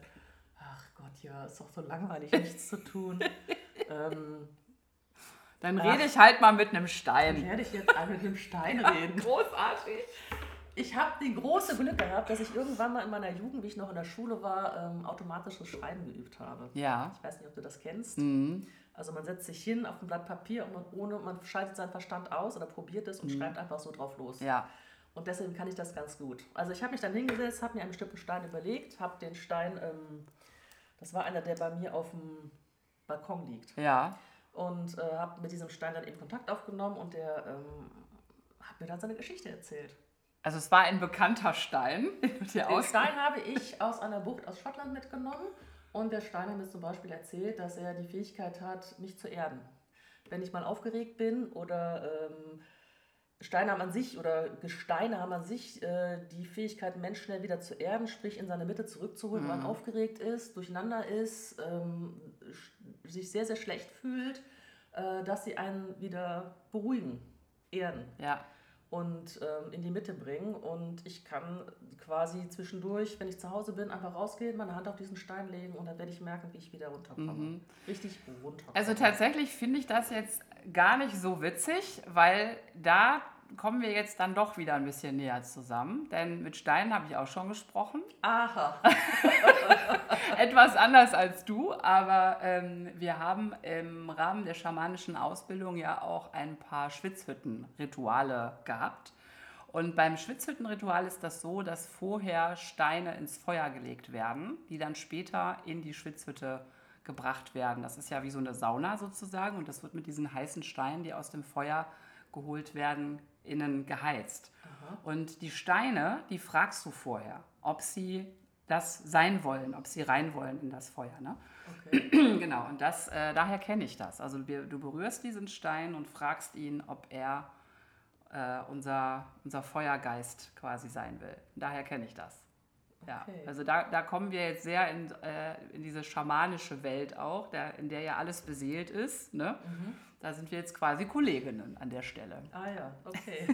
[SPEAKER 2] ach Gott, ja, ist doch so langweilig, nichts zu tun. ähm,
[SPEAKER 1] dann Ach. rede ich halt mal mit einem Stein.
[SPEAKER 2] Dann werde ich jetzt mal mit einem Stein reden.
[SPEAKER 1] Großartig.
[SPEAKER 2] Ich habe die große Glück gehabt, dass ich irgendwann mal in meiner Jugend, wie ich noch in der Schule war, ähm, automatisches Schreiben geübt habe.
[SPEAKER 1] Ja.
[SPEAKER 2] Ich weiß nicht, ob du das kennst. Mhm. Also man setzt sich hin auf ein Blatt Papier und man, ohne, man schaltet seinen Verstand aus oder probiert es und mhm. schreibt einfach so drauf los.
[SPEAKER 1] Ja.
[SPEAKER 2] Und deswegen kann ich das ganz gut. Also ich habe mich dann hingesetzt, habe mir einen bestimmten Stein überlegt, habe den Stein, ähm, das war einer, der bei mir auf dem Balkon liegt.
[SPEAKER 1] Ja
[SPEAKER 2] und äh, habe mit diesem Stein dann eben Kontakt aufgenommen und der ähm, hat mir dann seine Geschichte erzählt.
[SPEAKER 1] Also es war ein bekannter Stein.
[SPEAKER 2] Den Stein habe ich aus einer Bucht aus Schottland mitgenommen und der Stein hat mir zum Beispiel erzählt, dass er die Fähigkeit hat, mich zu erden. Wenn ich mal aufgeregt bin oder ähm, Steine haben an sich oder Gesteine haben an sich äh, die Fähigkeit, Menschen schnell wieder zu erden, sprich in seine Mitte zurückzuholen, mhm. wenn man aufgeregt ist, durcheinander ist, ähm, sich sehr, sehr schlecht fühlt, äh, dass sie einen wieder beruhigen, erden.
[SPEAKER 1] Ja.
[SPEAKER 2] Und ähm, in die Mitte bringen. Und ich kann quasi zwischendurch, wenn ich zu Hause bin, einfach rausgehen, meine Hand auf diesen Stein legen und dann werde ich merken, wie ich wieder runterkomme. Mhm. Richtig runterkomme.
[SPEAKER 1] Also tatsächlich finde ich das jetzt gar nicht so witzig, weil da kommen wir jetzt dann doch wieder ein bisschen näher zusammen, denn mit Steinen habe ich auch schon gesprochen.
[SPEAKER 2] Aha.
[SPEAKER 1] Etwas anders als du, aber ähm, wir haben im Rahmen der schamanischen Ausbildung ja auch ein paar Schwitzhütten-Rituale gehabt. Und beim Schwitzhüttenritual ist das so, dass vorher Steine ins Feuer gelegt werden, die dann später in die Schwitzhütte gebracht werden. Das ist ja wie so eine Sauna sozusagen und das wird mit diesen heißen Steinen, die aus dem Feuer geholt werden, innen geheizt. Aha. Und die Steine, die fragst du vorher, ob sie das sein wollen, ob sie rein wollen in das Feuer. Ne? Okay. genau, und das, äh, daher kenne ich das. Also du berührst diesen Stein und fragst ihn, ob er äh, unser, unser Feuergeist quasi sein will. Daher kenne ich das. Ja, okay. also da, da kommen wir jetzt sehr in, äh, in diese schamanische Welt auch, der, in der ja alles beseelt ist. Ne? Mhm. Da sind wir jetzt quasi Kolleginnen an der Stelle.
[SPEAKER 2] Ah ja, okay.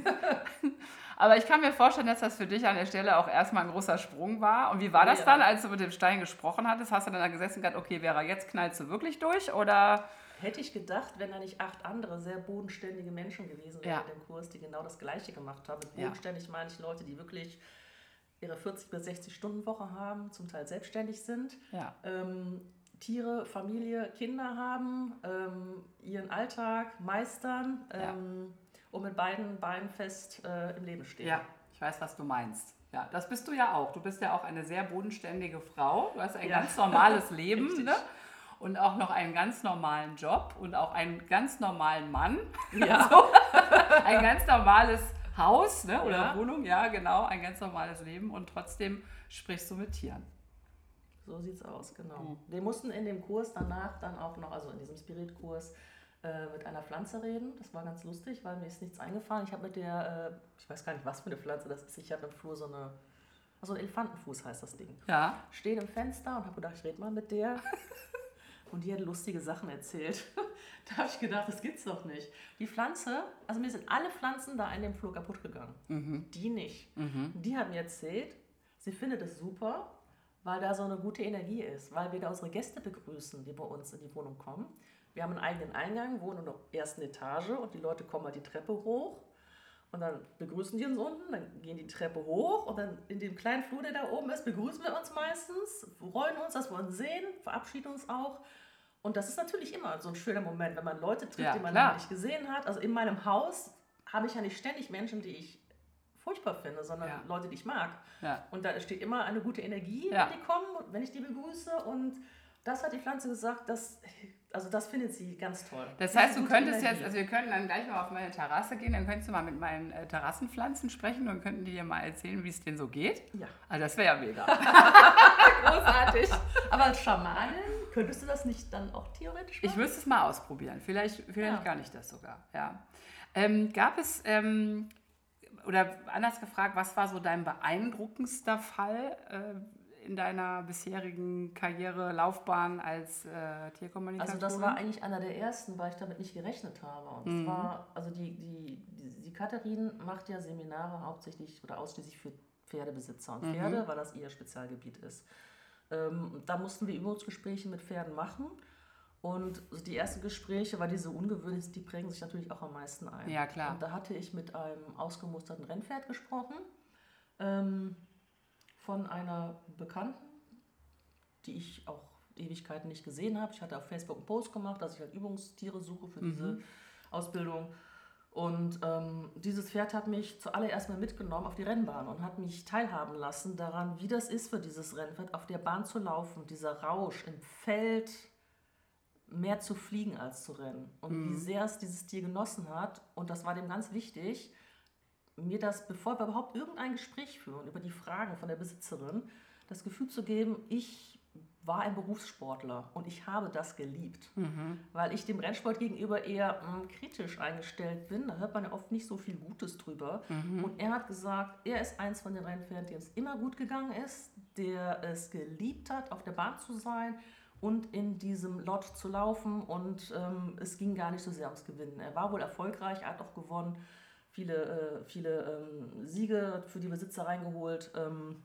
[SPEAKER 1] Aber ich kann mir vorstellen, dass das für dich an der Stelle auch erstmal ein großer Sprung war. Und wie war das ja. dann, als du mit dem Stein gesprochen hattest? Hast du dann da gesessen und gesagt, okay, Vera, jetzt knallst du wirklich durch? Oder
[SPEAKER 2] Hätte ich gedacht, wenn da nicht acht andere sehr bodenständige Menschen gewesen wären ja. in dem Kurs, die genau das Gleiche gemacht haben. Mit bodenständig ja. meine ich Leute, die wirklich ihre 40 bis 60 Stunden Woche haben, zum Teil selbstständig sind, ja. ähm, Tiere, Familie, Kinder haben, ähm, ihren Alltag meistern ähm, und mit beiden Beinen fest äh, im Leben stehen.
[SPEAKER 1] Ja, ich weiß, was du meinst. Ja, das bist du ja auch. Du bist ja auch eine sehr bodenständige Frau. Du hast ein ganz normales Leben. ne? und auch noch einen ganz normalen Job und auch einen ganz normalen Mann. Ja. so, ein ganz normales Haus ne, oder ja. Wohnung, ja, genau, ein ganz normales Leben und trotzdem sprichst du mit Tieren.
[SPEAKER 2] So sieht's aus, genau. Mhm. Wir mussten in dem Kurs danach dann auch noch, also in diesem Spiritkurs, äh, mit einer Pflanze reden. Das war ganz lustig, weil mir ist nichts eingefallen. Ich habe mit der, äh, ich weiß gar nicht, was für eine Pflanze das ist. Ich habe im Flur so eine, also ein Elefantenfuß heißt das Ding.
[SPEAKER 1] Ja.
[SPEAKER 2] Stehen im Fenster und habe gedacht, ich rede mal mit der. und die hat lustige Sachen erzählt. da habe ich gedacht, das gibt's doch nicht. Die Pflanze, also mir sind alle Pflanzen da in dem Flur kaputt gegangen. Mhm. Die nicht. Mhm. Die hat mir erzählt, sie findet es super, weil da so eine gute Energie ist, weil wir da unsere Gäste begrüßen, die bei uns in die Wohnung kommen. Wir haben einen eigenen Eingang, wohnen in der ersten Etage und die Leute kommen halt die Treppe hoch und dann begrüßen die uns unten, dann gehen die Treppe hoch und dann in dem kleinen Flur, der da oben ist, begrüßen wir uns meistens, freuen uns, dass wir uns sehen, verabschieden uns auch. Und das ist natürlich immer so ein schöner Moment, wenn man Leute trifft, ja, die man lange nicht gesehen hat. Also in meinem Haus habe ich ja nicht ständig Menschen, die ich furchtbar finde, sondern ja. Leute, die ich mag. Ja. Und da steht immer eine gute Energie, wenn die kommen, wenn ich die begrüße. Und das hat die Pflanze gesagt, dass also das findet sie ganz toll.
[SPEAKER 1] Das heißt, du könntest jetzt, also wir können dann gleich mal auf meine Terrasse gehen, dann könntest du mal mit meinen äh, Terrassenpflanzen sprechen und könnten die dir mal erzählen, wie es denen so geht.
[SPEAKER 2] Ja.
[SPEAKER 1] Also das wäre ja mega.
[SPEAKER 2] Großartig. Aber als Schamanin könntest du das nicht dann auch theoretisch
[SPEAKER 1] machen? Ich müsste es mal ausprobieren. Vielleicht, vielleicht ja. kann ich das sogar, ja. Ähm, gab es, ähm, oder anders gefragt, was war so dein beeindruckendster Fall? Äh, in deiner bisherigen Karriere, Laufbahn als äh, Tierkommunikatorin?
[SPEAKER 2] Also das war eigentlich einer der ersten, weil ich damit nicht gerechnet habe. Und mhm. zwar, also die, die, die, die Katharin macht ja Seminare hauptsächlich oder ausschließlich für Pferdebesitzer und mhm. Pferde, weil das ihr Spezialgebiet ist. Ähm, da mussten wir Übungsgespräche mit Pferden machen. Und die ersten Gespräche, weil diese ungewöhnlich die prägen sich natürlich auch am meisten ein.
[SPEAKER 1] Ja, klar.
[SPEAKER 2] Und da hatte ich mit einem ausgemusterten Rennpferd gesprochen. Ähm, von einer Bekannten, die ich auch Ewigkeiten nicht gesehen habe. Ich hatte auf Facebook einen Post gemacht, dass ich halt Übungstiere suche für mhm. diese Ausbildung. Und ähm, dieses Pferd hat mich zuallererst mal mitgenommen auf die Rennbahn und hat mich teilhaben lassen daran, wie das ist für dieses Rennpferd, auf der Bahn zu laufen, dieser Rausch im Feld, mehr zu fliegen als zu rennen. Und mhm. wie sehr es dieses Tier genossen hat. Und das war dem ganz wichtig, mir das, bevor wir überhaupt irgendein Gespräch führen über die Fragen von der Besitzerin, das Gefühl zu geben, ich war ein Berufssportler und ich habe das geliebt, mhm. weil ich dem Rennsport gegenüber eher mh, hm, kritisch eingestellt bin. Da hört man ja oft nicht so viel Gutes drüber. Mhm. Und er hat gesagt, er ist eins von den Rennpferden, dem es immer gut gegangen ist, der es geliebt hat, auf der Bahn zu sein und in diesem Lot zu laufen. Und ähm, es ging gar nicht so sehr ums Gewinnen. Er war wohl erfolgreich, er hat auch gewonnen viele, äh, viele ähm, Siege für die Besitzer reingeholt. Ähm,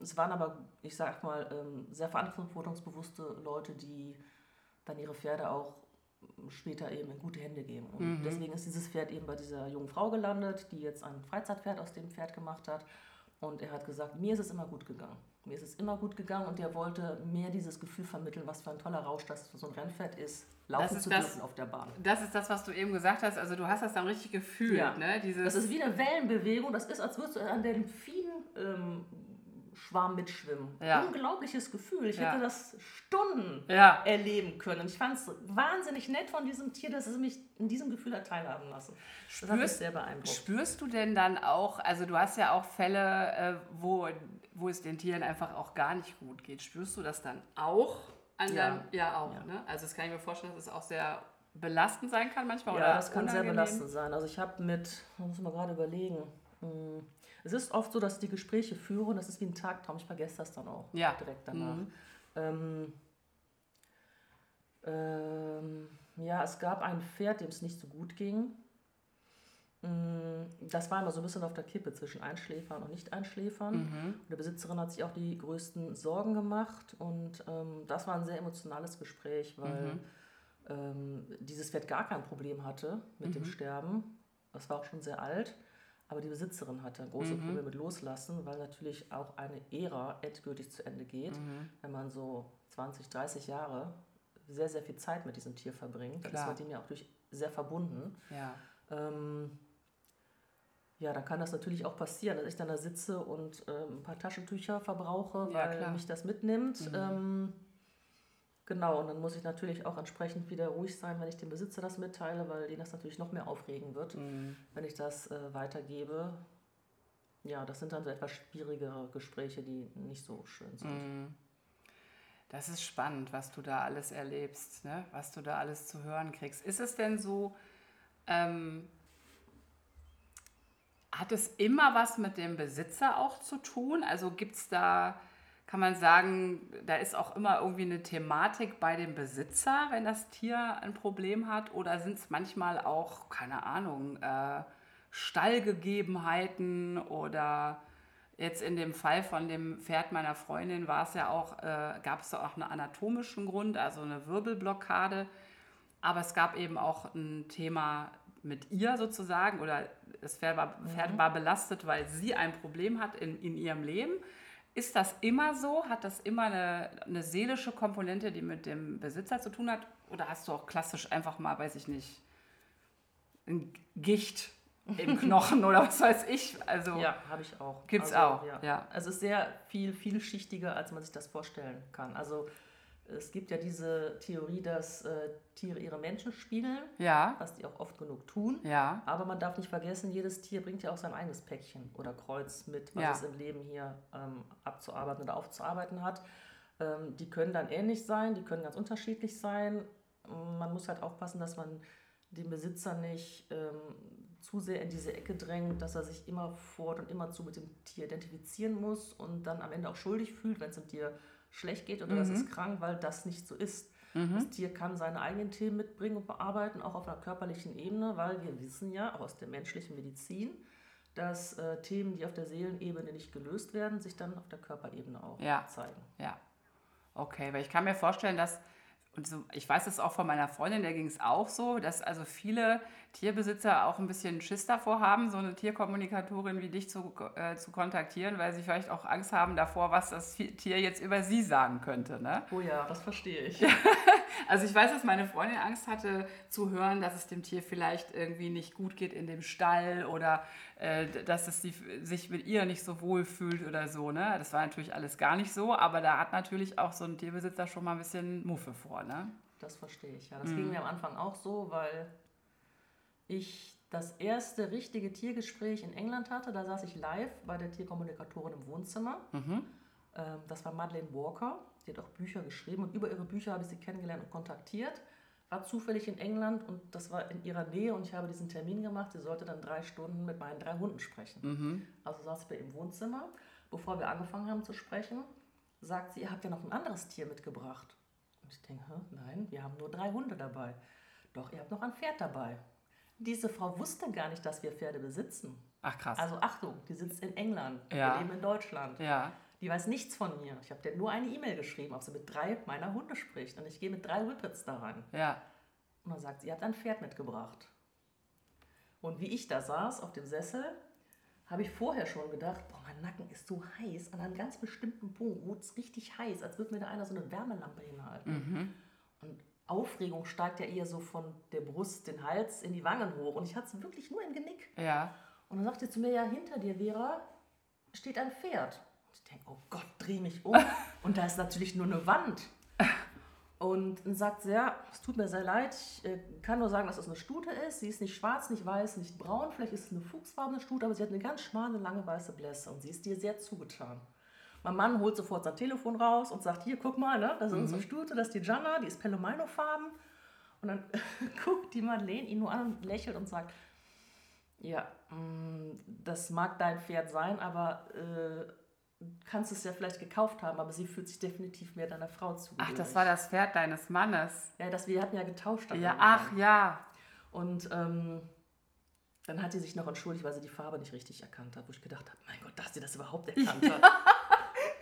[SPEAKER 2] es waren aber, ich sag mal, ähm, sehr verantwortungsbewusste Leute, die dann ihre Pferde auch später eben in gute Hände geben. Und mhm. deswegen ist dieses Pferd eben bei dieser jungen Frau gelandet, die jetzt ein Freizeitpferd aus dem Pferd gemacht hat. Und er hat gesagt, mir ist es immer gut gegangen. Mir ist es immer gut gegangen und er wollte mehr dieses Gefühl vermitteln, was für ein toller Rausch das für so ein Rennpferd ist, laufen zu dürfen auf der Bahn.
[SPEAKER 1] Das ist das, was du eben gesagt hast. Also du hast das dann richtig gefühlt. Ja. Ne?
[SPEAKER 2] Dieses das ist wie eine Wellenbewegung. Das ist, als würdest du an den vielen ähm, Schwarm mitschwimmen. Ja. Unglaubliches Gefühl. Ich ja. hätte das Stunden ja. erleben können. Ich fand es wahnsinnig nett von diesem Tier, dass es mich in diesem Gefühl hat teilhaben lassen.
[SPEAKER 1] Das hat mich sehr beeindruckt. Spürst du denn dann auch, also du hast ja auch Fälle, äh, wo, wo es den Tieren einfach auch gar nicht gut geht. Spürst du das dann auch? An ja. Ja, auch. Ne? Also das kann ich mir vorstellen, dass es auch sehr belastend sein kann manchmal.
[SPEAKER 2] Ja, oder das kann unangenehm. sehr belastend sein. Also ich habe mit, muss man gerade überlegen, Mm, es ist oft so, dass die Gespräche führe und das ist wie ein Tagtraum. Ich vergesse das dann auch
[SPEAKER 1] Ja.
[SPEAKER 2] direkt danach.
[SPEAKER 1] Mhm.
[SPEAKER 2] Ähm, ähm, ja, es gab ein Pferd, dem es nicht so gut ging. Mm, Das war immer so ein bisschen auf der Kippe zwischen Einschläfern und Nicht-Einschläfern.
[SPEAKER 1] Mhm.
[SPEAKER 2] Und der Besitzerin hat sich auch die größten Sorgen gemacht und ähm, das war ein sehr emotionales Gespräch, weil
[SPEAKER 1] Mhm.
[SPEAKER 2] ähm, dieses Pferd gar kein Problem hatte mit dem
[SPEAKER 1] Mhm.
[SPEAKER 2] Sterben. Das war auch schon sehr alt, aber die Besitzerin hatte ein großes
[SPEAKER 1] Mhm.
[SPEAKER 2] Problem mit Loslassen, weil natürlich auch eine Ära endgültig zu Ende geht,
[SPEAKER 1] Mhm.
[SPEAKER 2] wenn man so 20, 30 Jahre sehr, sehr viel Zeit mit diesem Tier verbringt. Dann ist
[SPEAKER 1] Klar.
[SPEAKER 2] man dem ja auch durch sehr verbunden.
[SPEAKER 1] Ja.
[SPEAKER 2] Ähm, ja, dann kann das natürlich auch passieren, dass ich dann da sitze und ähm, ein paar Taschentücher verbrauche,
[SPEAKER 1] Ja,
[SPEAKER 2] weil
[SPEAKER 1] klar.
[SPEAKER 2] mich das mitnimmt.
[SPEAKER 1] Mhm.
[SPEAKER 2] Ähm, genau, und dann muss ich natürlich auch entsprechend wieder ruhig sein, wenn ich dem Besitzer das mitteile, weil den das natürlich noch mehr aufregen wird,
[SPEAKER 1] Mhm.
[SPEAKER 2] wenn ich das äh, weitergebe. Ja, das sind dann so etwas schwierigere Gespräche, die nicht so schön sind.
[SPEAKER 1] Mhm. Das ist spannend, was du da alles erlebst, ne? was du da alles zu hören kriegst. Ist es denn so, ähm, hat es immer was mit dem Besitzer auch zu tun? Also gibt es da, kann man sagen, da ist auch immer irgendwie eine Thematik bei dem Besitzer, wenn das Tier ein Problem hat? Oder sind es manchmal auch, keine Ahnung, äh, Stallgegebenheiten oder Jetzt in dem Fall von dem Pferd meiner Freundin war es ja auch, äh, gab es auch einen anatomischen Grund, also eine Wirbelblockade. Aber es gab eben auch ein Thema mit ihr sozusagen oder das Pferd war, Pferd war belastet, weil sie ein Problem hat in, in ihrem Leben. Ist das immer so? Hat das immer eine, eine seelische Komponente, die mit dem Besitzer zu tun hat? Oder hast du auch klassisch einfach mal, weiß ich nicht, ein Gicht im Knochen oder was weiß ich? Also
[SPEAKER 2] Ja, habe ich auch.
[SPEAKER 1] Gibt's
[SPEAKER 2] also,
[SPEAKER 1] auch,
[SPEAKER 2] Ja.
[SPEAKER 1] ja.
[SPEAKER 2] Also es ist sehr viel, vielschichtiger, als man sich das vorstellen kann. Also es gibt ja diese Theorie, dass äh, Tiere ihre Menschen spiegeln,
[SPEAKER 1] ja,
[SPEAKER 2] was die auch oft genug tun.
[SPEAKER 1] ja,
[SPEAKER 2] Aber man darf nicht vergessen, jedes Tier bringt ja auch sein eigenes Päckchen oder Kreuz mit, was
[SPEAKER 1] Ja.
[SPEAKER 2] es im Leben hier ähm, abzuarbeiten oder aufzuarbeiten hat. Ähm, die können dann ähnlich sein, die können ganz unterschiedlich sein. Man muss halt aufpassen, dass man den Besitzer nicht ähm, zu sehr in diese Ecke drängt, dass er sich immer fort und immer zu mit dem Tier identifizieren muss und dann am Ende auch schuldig fühlt, wenn es dem Tier schlecht geht oder das ist krank, weil das nicht so ist. Das Tier kann seine eigenen Themen mitbringen und bearbeiten, auch auf einer körperlichen Ebene, weil wir wissen ja auch aus der menschlichen Medizin, dass äh, Themen, die auf der Seelenebene nicht gelöst werden, sich dann auf der Körperebene auch
[SPEAKER 1] Ja.
[SPEAKER 2] zeigen.
[SPEAKER 1] ja. Okay, weil ich kann mir vorstellen, dass, und so, ich weiß es auch von meiner Freundin, der ging es auch so, dass also viele Tierbesitzer auch ein bisschen Schiss davor haben, so eine Tierkommunikatorin wie dich zu, äh, zu kontaktieren, weil sie vielleicht auch Angst haben davor, was das Tier jetzt über sie sagen könnte. Ne?
[SPEAKER 2] Oh ja, das verstehe ich.
[SPEAKER 1] Also ich weiß, dass meine Freundin Angst hatte zu hören, dass es dem Tier vielleicht irgendwie nicht gut geht in dem Stall oder äh, dass es die, sich mit ihr nicht so wohl fühlt oder so. Ne? Das war natürlich alles gar nicht so, aber da hat natürlich auch so ein Tierbesitzer schon mal ein bisschen Muffe vor. Ne?
[SPEAKER 2] Das verstehe ich, ja. Das ging mir am Anfang auch so, weil ich das erste richtige Tiergespräch in England hatte. Da saß ich live bei der Tierkommunikatorin im Wohnzimmer. Ähm, das war Madeleine Walker. Die hat auch Bücher geschrieben und über ihre Bücher habe ich sie kennengelernt und kontaktiert. War zufällig in England und das war in ihrer Nähe und ich habe diesen Termin gemacht. Sie sollte dann drei Stunden mit meinen drei Hunden sprechen. Also saß ich bei ihr im Wohnzimmer. Bevor wir angefangen haben zu sprechen, sagt sie, ihr habt ja noch ein anderes Tier mitgebracht. Und ich denke, "Hä? nein, wir haben nur drei Hunde dabei. Doch, ihr habt noch ein Pferd dabei. Diese Frau wusste gar nicht, dass wir Pferde besitzen.
[SPEAKER 1] Ach krass.
[SPEAKER 2] Also Achtung, die sitzt in England.
[SPEAKER 1] Ja.
[SPEAKER 2] Wir leben in Deutschland.
[SPEAKER 1] ja,
[SPEAKER 2] Die weiß nichts von mir. Ich habe dir nur eine E-Mail geschrieben, ob sie mit drei meiner Hunde spricht. Und ich gehe mit drei Whippets da rein.
[SPEAKER 1] ja,
[SPEAKER 2] Und dann sagt sie, ihr habt ein Pferd mitgebracht. Und wie ich da saß auf dem Sessel, habe ich vorher schon gedacht, boah, mein Nacken ist so heiß, an einem ganz bestimmten Punkt wurde es richtig heiß, als würde mir da einer so eine Wärmelampe hinhalten. Und Aufregung steigt ja eher so von der Brust, den Hals in die Wangen hoch. Und ich hatte es wirklich nur im Genick.
[SPEAKER 1] ja,
[SPEAKER 2] Und dann sagt sie zu mir, ja, hinter dir, Vera, steht ein Pferd. Ich denke, oh Gott, dreh mich um. Und da ist natürlich nur eine Wand. Und dann sagt sie, ja, es tut mir sehr leid, ich äh, kann nur sagen, dass es eine Stute ist. Sie ist nicht schwarz, nicht weiß, nicht braun, vielleicht ist es eine fuchsfarbene Stute, aber sie hat eine ganz schmale, lange weiße Blässe und sie ist dir sehr zugetan. Mein Mann holt sofort sein Telefon raus und sagt, hier, guck mal, ne, das ist unsere Stute, das ist die Gianna, die ist Pelomino-farben. Und dann guckt die Madeleine ihn nur an und lächelt und sagt, Ja, mm, das mag dein Pferd sein, aber äh, kannst es ja vielleicht gekauft haben, aber sie fühlt sich definitiv mehr deiner Frau zu.
[SPEAKER 1] Ach, das war das Pferd deines Mannes.
[SPEAKER 2] Ja, das, wir hatten ja getauscht.
[SPEAKER 1] Ja, ach ja.
[SPEAKER 2] Und ähm, dann hat sie sich noch entschuldigt, weil sie die Farbe nicht richtig erkannt hat, wo ich gedacht habe, mein Gott, dass sie das überhaupt erkannt hat.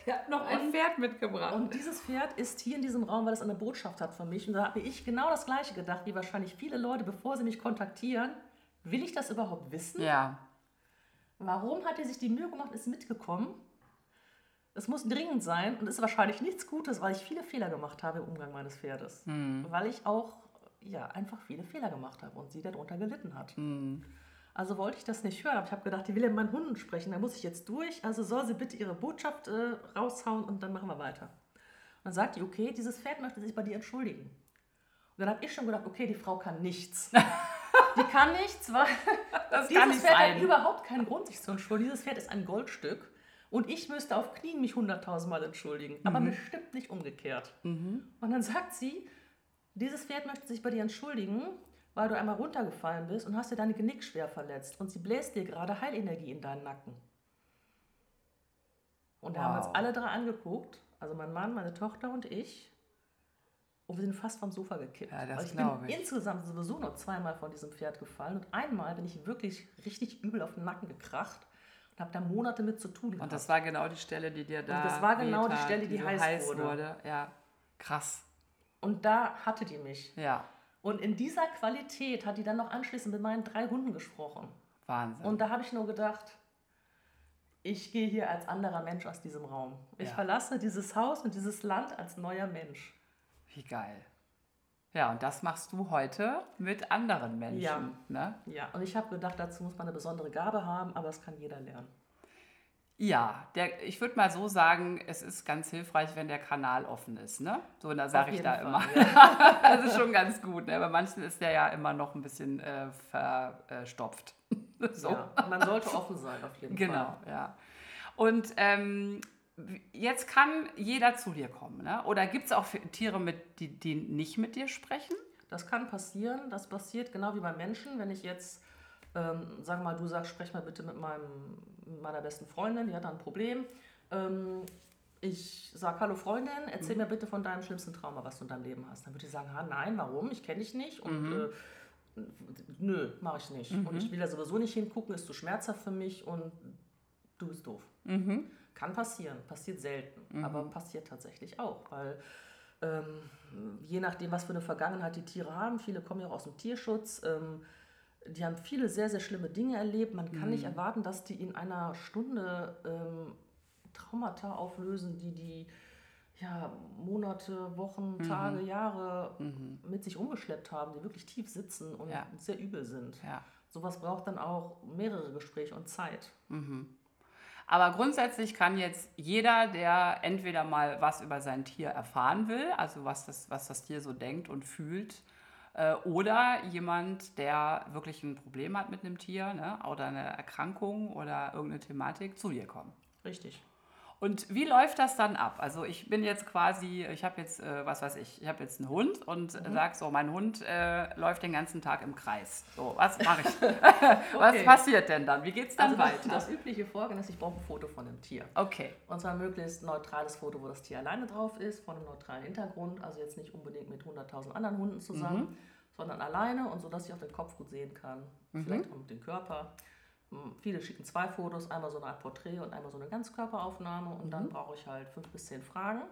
[SPEAKER 1] Die hat noch ein Pferd mitgebracht.
[SPEAKER 2] Und dieses Pferd ist hier in diesem Raum, weil es eine Botschaft hat für mich. Und da habe ich genau das Gleiche gedacht, wie wahrscheinlich viele Leute, bevor sie mich kontaktieren. Will ich das überhaupt wissen?
[SPEAKER 1] Ja.
[SPEAKER 2] Warum hat er sich die Mühe gemacht, ist mitgekommen? Es muss dringend sein und ist wahrscheinlich nichts Gutes, weil ich viele Fehler gemacht habe im Umgang meines Pferdes.
[SPEAKER 1] Hm.
[SPEAKER 2] Weil ich auch ja, einfach viele Fehler gemacht habe und sie darunter gelitten hat.
[SPEAKER 1] Hm.
[SPEAKER 2] Also wollte ich das nicht hören, aber ich habe gedacht, die will ja mit meinen Hunden sprechen, da muss ich jetzt durch. Also soll sie bitte ihre Botschaft äh, raushauen und dann machen wir weiter. Und dann sagt die, okay, dieses Pferd möchte sich bei dir entschuldigen. Und dann habe ich schon gedacht, okay, die Frau kann nichts. die kann nichts, weil
[SPEAKER 1] Das
[SPEAKER 2] dieses Pferd
[SPEAKER 1] sein.
[SPEAKER 2] hat überhaupt keinen Grund, sich zu entschuldigen. Dieses Pferd ist ein Goldstück. Und ich müsste auf Knien mich hunderttausendmal entschuldigen. Aber
[SPEAKER 1] Mhm.
[SPEAKER 2] bestimmt nicht umgekehrt. Und dann sagt sie, dieses Pferd möchte sich bei dir entschuldigen, weil du einmal runtergefallen bist und hast dir deine Genick schwer verletzt. Und sie bläst dir gerade Heilenergie in deinen Nacken. Und da haben wir uns alle drei angeguckt. Also mein Mann, meine Tochter und ich. Und wir sind fast vom Sofa gekippt.
[SPEAKER 1] Ja, das
[SPEAKER 2] Weil ich bin
[SPEAKER 1] ich.
[SPEAKER 2] insgesamt sowieso nur zweimal von diesem Pferd gefallen. Und einmal bin ich wirklich richtig übel auf den Nacken gekracht und habe da Monate mit zu tun gehabt.
[SPEAKER 1] Und das war genau die Stelle, die dir da.
[SPEAKER 2] das war genau die Stelle, die
[SPEAKER 1] so
[SPEAKER 2] heiß wurde.
[SPEAKER 1] Ja, krass.
[SPEAKER 2] und da hatte die mich.
[SPEAKER 1] Ja,
[SPEAKER 2] Und in dieser Qualität hat die dann noch anschließend mit meinen drei Hunden gesprochen.
[SPEAKER 1] Wahnsinn.
[SPEAKER 2] Und da habe ich nur gedacht, ich gehe hier als anderer Mensch aus diesem Raum. Ich
[SPEAKER 1] Ja.
[SPEAKER 2] verlasse dieses Haus und dieses Land als neuer Mensch.
[SPEAKER 1] Wie geil. Ja, und das machst du heute mit anderen Menschen.
[SPEAKER 2] Ja.
[SPEAKER 1] Ne?
[SPEAKER 2] Ja, und ich habe gedacht, dazu muss man eine besondere Gabe haben, aber das kann jeder lernen.
[SPEAKER 1] Ja, der, ich würde mal so sagen, es ist ganz hilfreich, wenn der Kanal offen ist. Ne? So, da sage ich da
[SPEAKER 2] Fall,
[SPEAKER 1] immer.
[SPEAKER 2] ja.
[SPEAKER 1] das ist schon ganz gut. Ne? Bei manchen ist der ja immer noch ein bisschen äh, verstopft. so.
[SPEAKER 2] Ja, man sollte offen sein, auf jeden
[SPEAKER 1] Genau,
[SPEAKER 2] Fall.
[SPEAKER 1] ja. Und ähm, jetzt kann jeder zu dir kommen. Ne? Oder gibt es auch Tiere, mit, die, die nicht mit dir sprechen?
[SPEAKER 2] Das kann passieren. Das passiert genau wie bei Menschen. Wenn ich jetzt, ähm, wir mal, du sagst, sprech mal bitte mit meinem, mit meiner besten Freundin, die hat da ein Problem. Ähm, ich sage, hallo Freundin, erzähl mir bitte von deinem schlimmsten Trauma, was du in deinem Leben hast. Dann würde ich sagen, ha, nein, warum? Ich kenne dich nicht. Und äh, nö, mache ich nicht. Und ich will da sowieso nicht hingucken, ist zu schmerzhaft für mich und du bist doof. Kann passieren, passiert selten, aber passiert tatsächlich auch, weil ähm, je nachdem, was für eine Vergangenheit die Tiere haben, viele kommen ja auch aus dem Tierschutz, ähm, die haben viele sehr, sehr schlimme Dinge erlebt. Man kann nicht erwarten, dass die in einer Stunde ähm, Traumata auflösen, die die ja, Monate, Wochen, Tage, Jahre mit sich umgeschleppt haben, die wirklich tief sitzen und
[SPEAKER 1] Ja.
[SPEAKER 2] sehr übel sind.
[SPEAKER 1] Ja.
[SPEAKER 2] Sowas braucht dann auch mehrere Gespräche und Zeit.
[SPEAKER 1] Aber grundsätzlich kann jetzt jeder, der entweder mal was über sein Tier erfahren will, also was das, was das Tier so denkt und fühlt, äh, oder jemand, der wirklich ein Problem hat mit einem Tier ne, oder eine Erkrankung oder irgendeine Thematik, zu dir kommen.
[SPEAKER 2] Richtig.
[SPEAKER 1] Und wie läuft das dann ab? Also ich bin jetzt quasi, ich habe jetzt, äh, was weiß ich, ich habe jetzt einen Hund und
[SPEAKER 2] Mhm.
[SPEAKER 1] sag so, mein Hund äh, läuft den ganzen Tag im Kreis. So, was mache ich? Was
[SPEAKER 2] Okay.
[SPEAKER 1] passiert denn dann? Wie geht es dann
[SPEAKER 2] Also das,
[SPEAKER 1] weiter?
[SPEAKER 2] das übliche Vorgehen ist, ich brauche ein Foto von dem Tier.
[SPEAKER 1] okay.
[SPEAKER 2] Und zwar ein möglichst neutrales Foto, wo das Tier alleine drauf ist, von einem neutralen Hintergrund, also jetzt nicht unbedingt mit 100.000 anderen Hunden zusammen, sondern alleine und so, dass ich auch den Kopf gut sehen kann. Vielleicht auch mit dem Körper. Viele schicken zwei Fotos, einmal so eine Art Porträt und einmal so eine Ganzkörperaufnahme und dann brauche ich halt fünf bis zehn Fragen.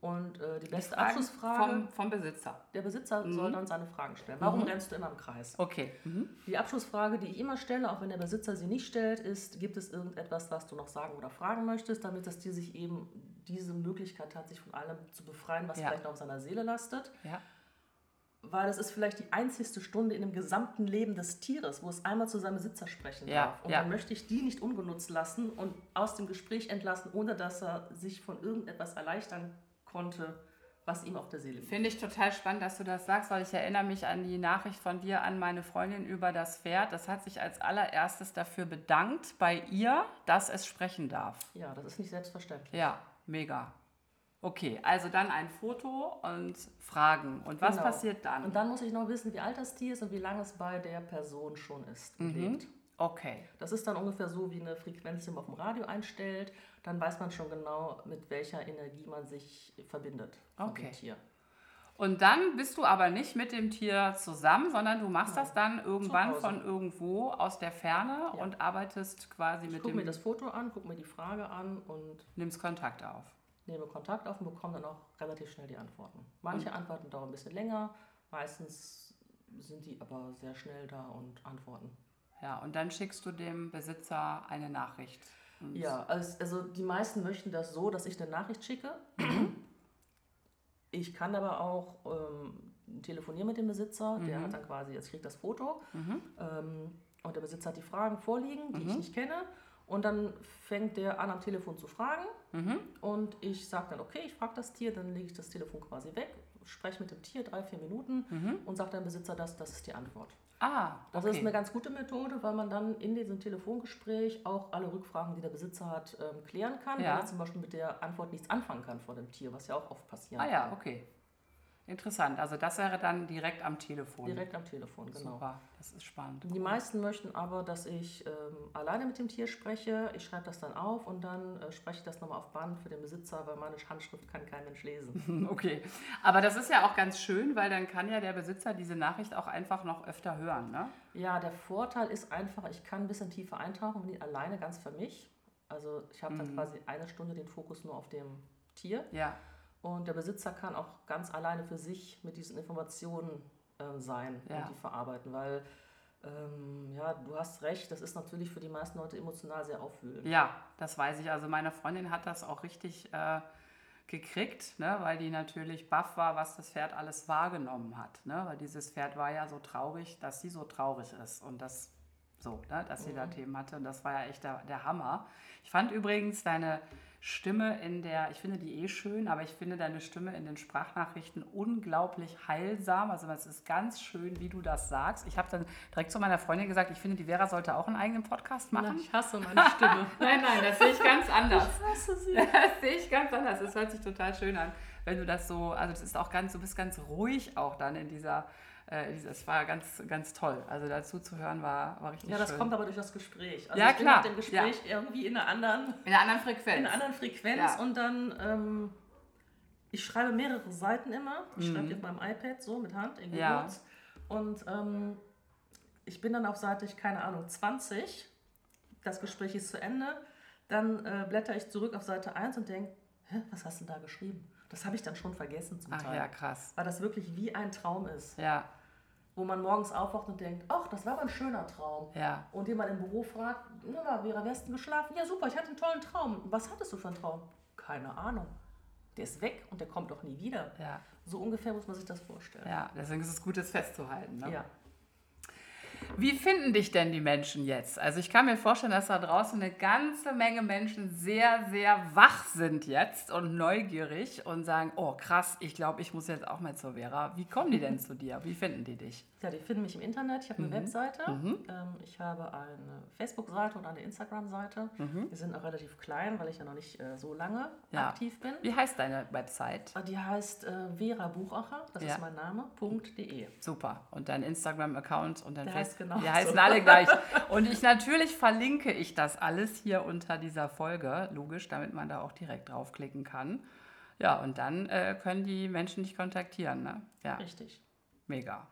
[SPEAKER 2] Und äh, die beste
[SPEAKER 1] Fragen
[SPEAKER 2] Abschlussfrage,
[SPEAKER 1] vom, vom Besitzer.
[SPEAKER 2] der Besitzer soll dann seine Fragen stellen. Warum rennst du immer im Kreis?
[SPEAKER 1] Okay. Mhm.
[SPEAKER 2] Die Abschlussfrage, die ich immer stelle, auch wenn der Besitzer sie nicht stellt, ist, gibt es irgendetwas, was du noch sagen oder fragen möchtest, damit das Tier sich eben diese Möglichkeit hat, sich von allem zu befreien, was
[SPEAKER 1] Ja.
[SPEAKER 2] vielleicht noch auf seiner Seele lastet.
[SPEAKER 1] Ja.
[SPEAKER 2] Weil es ist vielleicht die einzigste Stunde in dem gesamten Leben des Tieres, wo es einmal zu seinem Besitzer sprechen
[SPEAKER 1] Ja,
[SPEAKER 2] darf. Und
[SPEAKER 1] ja.
[SPEAKER 2] dann möchte ich die nicht ungenutzt lassen und aus dem Gespräch entlassen, ohne dass er sich von irgendetwas erleichtern konnte, was ihm auf der Seele liegt.
[SPEAKER 1] Finde ich total spannend, dass du das sagst, weil ich erinnere mich an die Nachricht von dir an meine Freundin über das Pferd. Das hat sich als allererstes dafür bedankt bei ihr, dass es sprechen darf.
[SPEAKER 2] Ja, das ist nicht selbstverständlich.
[SPEAKER 1] Ja, mega. Okay, also dann ein Foto und Fragen. Und was
[SPEAKER 2] Genau.
[SPEAKER 1] passiert dann?
[SPEAKER 2] Und dann muss ich noch wissen, wie alt das Tier ist und wie lange es bei der Person schon ist und
[SPEAKER 1] Mhm.
[SPEAKER 2] lebt.
[SPEAKER 1] Okay.
[SPEAKER 2] Das ist dann ungefähr so wie eine Frequenz, die man auf dem Radio einstellt. Dann weiß man schon genau, mit welcher Energie man sich verbindet
[SPEAKER 1] okay.
[SPEAKER 2] dem Tier.
[SPEAKER 1] Und dann bist du aber nicht mit dem Tier zusammen, sondern du machst das dann irgendwann von irgendwo aus der Ferne ja. und arbeitest quasi
[SPEAKER 2] ich
[SPEAKER 1] mit
[SPEAKER 2] guck
[SPEAKER 1] dem.
[SPEAKER 2] Guck mir das Foto an, guck mir die Frage an und.
[SPEAKER 1] Nimmst Kontakt auf.
[SPEAKER 2] Nehme Kontakt auf und bekomme dann auch relativ schnell die Antworten. Manche und? Antworten dauern ein bisschen länger, meistens sind die aber sehr schnell da und antworten.
[SPEAKER 1] Ja, und dann schickst du dem Besitzer eine Nachricht.
[SPEAKER 2] Ja, also, also die meisten möchten das so, dass ich eine Nachricht schicke. Ich kann aber auch ähm, telefonieren mit dem Besitzer, der mhm. hat dann quasi, jetzt kriegt das Foto mhm. ähm, und der Besitzer hat die Fragen vorliegen, die mhm. ich nicht kenne. Und dann fängt der an, am Telefon zu fragen. Mhm. Und ich sage dann, okay, ich frage das Tier, dann lege ich das Telefon quasi weg, spreche mit dem Tier drei, vier Minuten mhm. und sage dem Besitzer, das, das ist die Antwort.
[SPEAKER 1] Ah, okay.
[SPEAKER 2] Das ist eine ganz gute Methode, weil man dann in diesem Telefongespräch auch alle Rückfragen, die der Besitzer hat, ähm, klären kann. Ja. Wenn er zum Beispiel mit der Antwort nichts anfangen kann vor dem Tier, was ja auch oft passiert.
[SPEAKER 1] Ah ja, okay. Interessant. Also das wäre dann direkt am Telefon.
[SPEAKER 2] Direkt am Telefon, genau.
[SPEAKER 1] Super, das ist spannend.
[SPEAKER 2] Die meisten möchten aber, dass ich ähm, alleine mit dem Tier spreche. Ich schreibe das dann auf und dann äh, spreche ich das nochmal auf Band für den Besitzer, weil meine Handschrift kann kein Mensch lesen.
[SPEAKER 1] okay, aber das ist ja auch ganz schön, weil dann kann ja der Besitzer diese Nachricht auch einfach noch öfter hören, ne?
[SPEAKER 2] Ja, der Vorteil ist einfach, ich kann ein bisschen tiefer eintauchen und ihn alleine ganz für mich. Also ich habe dann mhm. quasi eine Stunde den Fokus nur auf dem Tier.
[SPEAKER 1] Ja.
[SPEAKER 2] Und der Besitzer kann auch ganz alleine für sich mit diesen Informationen äh, sein ja. und die verarbeiten, weil ähm, ja, du hast recht, das ist natürlich für die meisten Leute emotional sehr aufwühlend.
[SPEAKER 1] Ja, das weiß ich. Also meine Freundin hat das auch richtig äh, gekriegt, ne, weil die natürlich baff war, was das Pferd alles wahrgenommen hat. Ne? Weil dieses Pferd war ja so traurig, dass sie so traurig ist und das so, ne, dass sie mhm. da Themen hatte. Und das war ja echt der, der Hammer. Ich fand übrigens deine Stimme in der, ich finde die eh schön, aber ich finde deine Stimme in den Sprachnachrichten unglaublich heilsam. Also es ist ganz schön, wie du das sagst. Ich habe dann direkt zu meiner Freundin gesagt, ich finde, die Vera sollte auch einen eigenen Podcast machen.
[SPEAKER 2] Na, ich hasse meine Stimme.
[SPEAKER 1] nein, nein, das sehe ich ganz anders.
[SPEAKER 2] Ich hasse sie.
[SPEAKER 1] Das sehe ich ganz anders. Das hört sich total schön an. Wenn du das so, also das ist auch ganz, du bist ganz ruhig auch dann in dieser es war ganz, ganz toll. Also dazu zu hören war, war richtig
[SPEAKER 2] Ja, das
[SPEAKER 1] schön.
[SPEAKER 2] kommt aber durch das Gespräch.
[SPEAKER 1] Also ja, ich klar.
[SPEAKER 2] bin mit dem Gespräch ja. irgendwie in einer anderen,
[SPEAKER 1] in einer anderen Frequenz.
[SPEAKER 2] In einer anderen Frequenz ja. und dann, ähm, ich schreibe mehrere Seiten immer. Ich mhm. schreibe die auf meinem iPad so mit Hand in ja. Notes. Und ähm, ich bin dann auf Seite, ich keine Ahnung, 20. Das Gespräch ist zu Ende. Dann äh, blätter ich zurück auf Seite 1 und denke, was hast du da geschrieben? Das habe ich dann schon vergessen zum
[SPEAKER 1] Ach,
[SPEAKER 2] Teil.
[SPEAKER 1] ja, krass.
[SPEAKER 2] Weil das wirklich wie ein Traum ist.
[SPEAKER 1] Ja.
[SPEAKER 2] Wo man morgens aufwacht und denkt, ach, das war aber ein schöner Traum.
[SPEAKER 1] Ja.
[SPEAKER 2] Und jemand im Büro fragt, na, Vera, wer geschlafen? Ja, super, ich hatte einen tollen Traum. Was hattest du für einen Traum? Keine Ahnung. Der ist weg und der kommt doch nie wieder.
[SPEAKER 1] Ja.
[SPEAKER 2] So ungefähr muss man sich das vorstellen.
[SPEAKER 1] Ja, deswegen ist es gut, das festzuhalten. Ne?
[SPEAKER 2] Ja.
[SPEAKER 1] Wie finden dich denn die Menschen jetzt? Also ich kann mir vorstellen, dass da draußen eine ganze Menge Menschen sehr, sehr wach sind jetzt und neugierig und sagen, oh krass, ich glaube, ich muss jetzt auch mal zur Vera. Wie kommen die denn zu dir? Wie finden die dich?
[SPEAKER 2] Ja, die finden mich im Internet. Ich habe eine mhm. Webseite. Mhm. Ähm, ich habe eine Facebook-Seite und eine Instagram-Seite. Mhm. Die sind auch relativ klein, weil ich ja noch nicht äh, so lange ja. aktiv bin.
[SPEAKER 1] Wie heißt deine Website?
[SPEAKER 2] Ah, die heißt äh, Vera Buchacher, das ja. ist mein Name, .de.
[SPEAKER 1] Super. Und dein Instagram-Account und dein
[SPEAKER 2] Facebook? Genau
[SPEAKER 1] die heißen alle gleich. Und ich natürlich verlinke ich das alles hier unter dieser Folge, logisch, damit man da auch direkt draufklicken kann. Ja, und dann äh, können die Menschen dich kontaktieren. Ne? Ja.
[SPEAKER 2] Richtig.
[SPEAKER 1] Mega.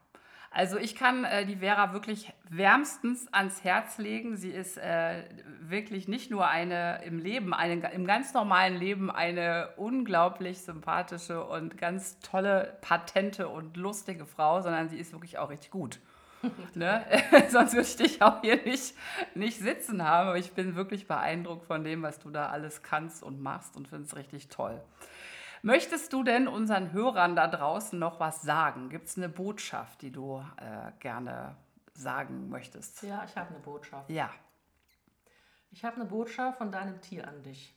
[SPEAKER 1] Also ich kann äh, die Vera wirklich wärmstens ans Herz legen. Sie ist äh, wirklich nicht nur eine im Leben, eine, im ganz normalen Leben eine unglaublich sympathische und ganz tolle, patente und lustige Frau, sondern sie ist wirklich auch richtig gut. ne? Sonst würde ich dich auch hier nicht, nicht sitzen haben. Aber ich bin wirklich beeindruckt von dem, was du da alles kannst und machst und finde es richtig toll. Möchtest du denn unseren Hörern da draußen noch was sagen? Gibt es eine Botschaft, die du äh, gerne sagen möchtest?
[SPEAKER 2] Ja, ich habe eine Botschaft.
[SPEAKER 1] Ja.
[SPEAKER 2] Ich habe eine Botschaft von deinem Tier an dich.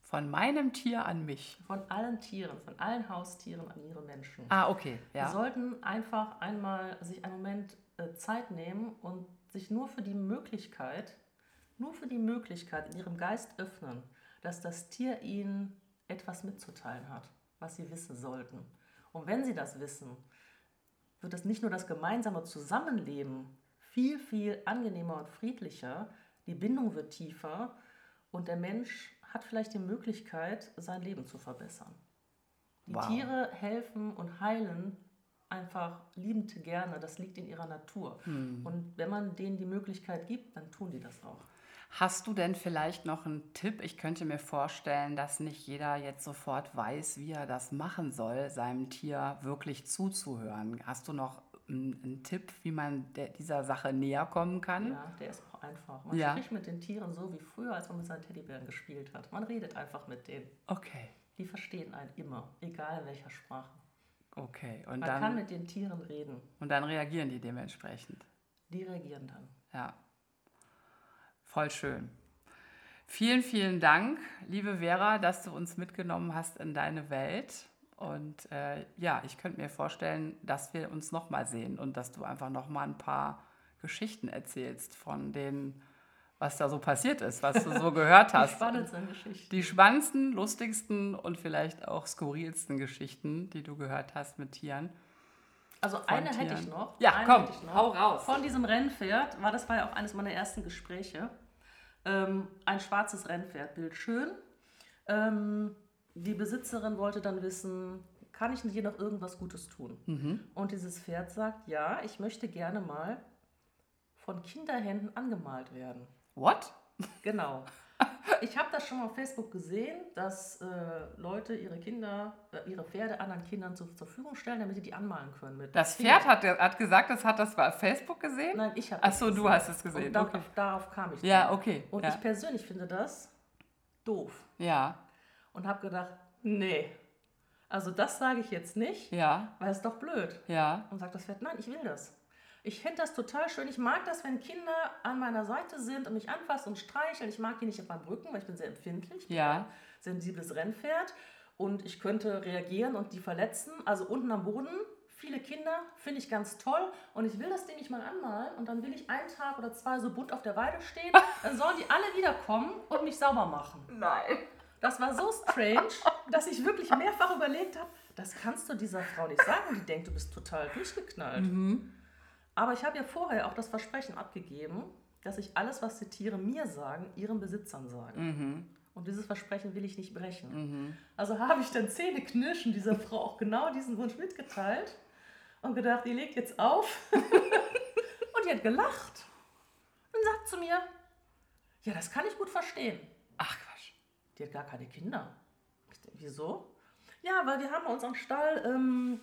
[SPEAKER 1] Von meinem Tier an mich.
[SPEAKER 2] Von allen Tieren, von allen Haustieren an ihre Menschen.
[SPEAKER 1] Ah, okay. Ja.
[SPEAKER 2] Sie sollten einfach einmal sich einen Moment äh, Zeit nehmen und sich nur für die Möglichkeit, nur für die Möglichkeit in ihrem Geist öffnen, dass das Tier ihnen etwas mitzuteilen hat, was sie wissen sollten. Und wenn sie das wissen, wird es nicht nur das gemeinsame Zusammenleben viel, viel angenehmer und friedlicher. Die Bindung wird tiefer und der Mensch hat vielleicht die Möglichkeit, sein Leben zu verbessern. Die
[SPEAKER 1] Wow.
[SPEAKER 2] Tiere helfen und heilen einfach liebend gerne. Das liegt in ihrer Natur. Und wenn man denen die Möglichkeit gibt, dann tun die das auch.
[SPEAKER 1] Hast du denn vielleicht noch einen Tipp? Ich könnte mir vorstellen, dass nicht jeder jetzt sofort weiß, wie er das machen soll, seinem Tier wirklich zuzuhören. Hast du noch einen, Tipp, wie man der, dieser Sache näher kommen kann?
[SPEAKER 2] Ja, der ist auch einfach. Man
[SPEAKER 1] Ja.
[SPEAKER 2] spricht mit den Tieren so wie früher, als man mit seinen Teddybären gespielt hat. Man redet einfach mit denen.
[SPEAKER 1] Okay,
[SPEAKER 2] Die verstehen einen immer, egal in welcher Sprache.
[SPEAKER 1] okay. Und
[SPEAKER 2] Man kann
[SPEAKER 1] dann,
[SPEAKER 2] mit den Tieren reden.
[SPEAKER 1] und dann reagieren die dementsprechend.
[SPEAKER 2] Die reagieren dann.
[SPEAKER 1] Ja, voll schön. Vielen, vielen Dank, liebe Vera, dass du uns mitgenommen hast in deine Welt. Und äh, ja, ich könnte mir vorstellen, dass wir uns nochmal sehen und dass du einfach nochmal ein paar Geschichten erzählst von denen, was da so passiert ist, was du so gehört
[SPEAKER 2] Die
[SPEAKER 1] hast.
[SPEAKER 2] spannendsten Geschichten.
[SPEAKER 1] Die spannendsten, lustigsten und vielleicht auch skurrilsten Geschichten, die du gehört hast mit Tieren.
[SPEAKER 2] Also eine hätte ich noch.
[SPEAKER 1] Ja, komm,
[SPEAKER 2] noch.
[SPEAKER 1] hau raus.
[SPEAKER 2] Von diesem Rennpferd, war das war ja auch eines meiner ersten Gespräche. Ähm, ein schwarzes Rennpferd, bildschön. Ähm, die Besitzerin wollte dann wissen, kann ich dir noch irgendwas Gutes tun?
[SPEAKER 1] Mhm.
[SPEAKER 2] Und dieses Pferd sagt, ja, ich möchte gerne mal von Kinderhänden angemalt werden.
[SPEAKER 1] What?
[SPEAKER 2] Genau. Ich habe das schon mal auf Facebook gesehen, dass äh, Leute ihre Kinder, äh, ihre Pferde anderen Kindern zur, zur Verfügung stellen, damit sie die anmalen können. Mit
[SPEAKER 1] Das. Pferd hat, hat gesagt, das hat das bei Facebook gesehen?
[SPEAKER 2] Nein, ich habe
[SPEAKER 1] Ach so, du hast es gesehen,
[SPEAKER 2] Und darauf,
[SPEAKER 1] okay.
[SPEAKER 2] darauf kam ich.
[SPEAKER 1] Ja,
[SPEAKER 2] dann.
[SPEAKER 1] okay.
[SPEAKER 2] Und
[SPEAKER 1] ja.
[SPEAKER 2] ich persönlich finde das doof.
[SPEAKER 1] ja,
[SPEAKER 2] Und habe gedacht, nee, also das sage ich jetzt nicht,
[SPEAKER 1] ja,
[SPEAKER 2] weil es doch blöd.
[SPEAKER 1] ja.
[SPEAKER 2] Und sagt das Pferd, nein, ich will das. Ich finde das total schön. Ich mag das, wenn Kinder an meiner Seite sind und mich anfassen und streicheln. Ich mag die nicht auf meinem Rücken, weil ich bin sehr empfindlich.
[SPEAKER 1] Ja.
[SPEAKER 2] sensibles Rennpferd. Und ich könnte reagieren und die verletzen. Also unten am Boden, viele Kinder, finde ich ganz toll. Und ich will das Ding nicht mal anmalen. Und dann will ich einen Tag oder zwei so bunt auf der Weide stehen. Dann sollen die alle wiederkommen und mich sauber machen.
[SPEAKER 1] Nein.
[SPEAKER 2] Das war so strange, dass ich wirklich mehrfach überlegt habe, das kannst du dieser Frau nicht sagen. Die denkt, du bist total durchgeknallt. Aber ich habe ja vorher auch das Versprechen abgegeben, dass ich alles, was die Tiere mir sagen, ihren Besitzern sage. Und dieses Versprechen will ich nicht brechen. Also habe ich dann zähneknirschen dieser Frau auch genau diesen Wunsch mitgeteilt und gedacht, die legt jetzt auf. und die hat gelacht und sagt zu mir, ja, das kann ich gut verstehen.
[SPEAKER 1] Ach Quatsch.
[SPEAKER 2] Die hat gar keine Kinder. Ich wieso? Ja, weil wir haben bei uns am Stall, ähm,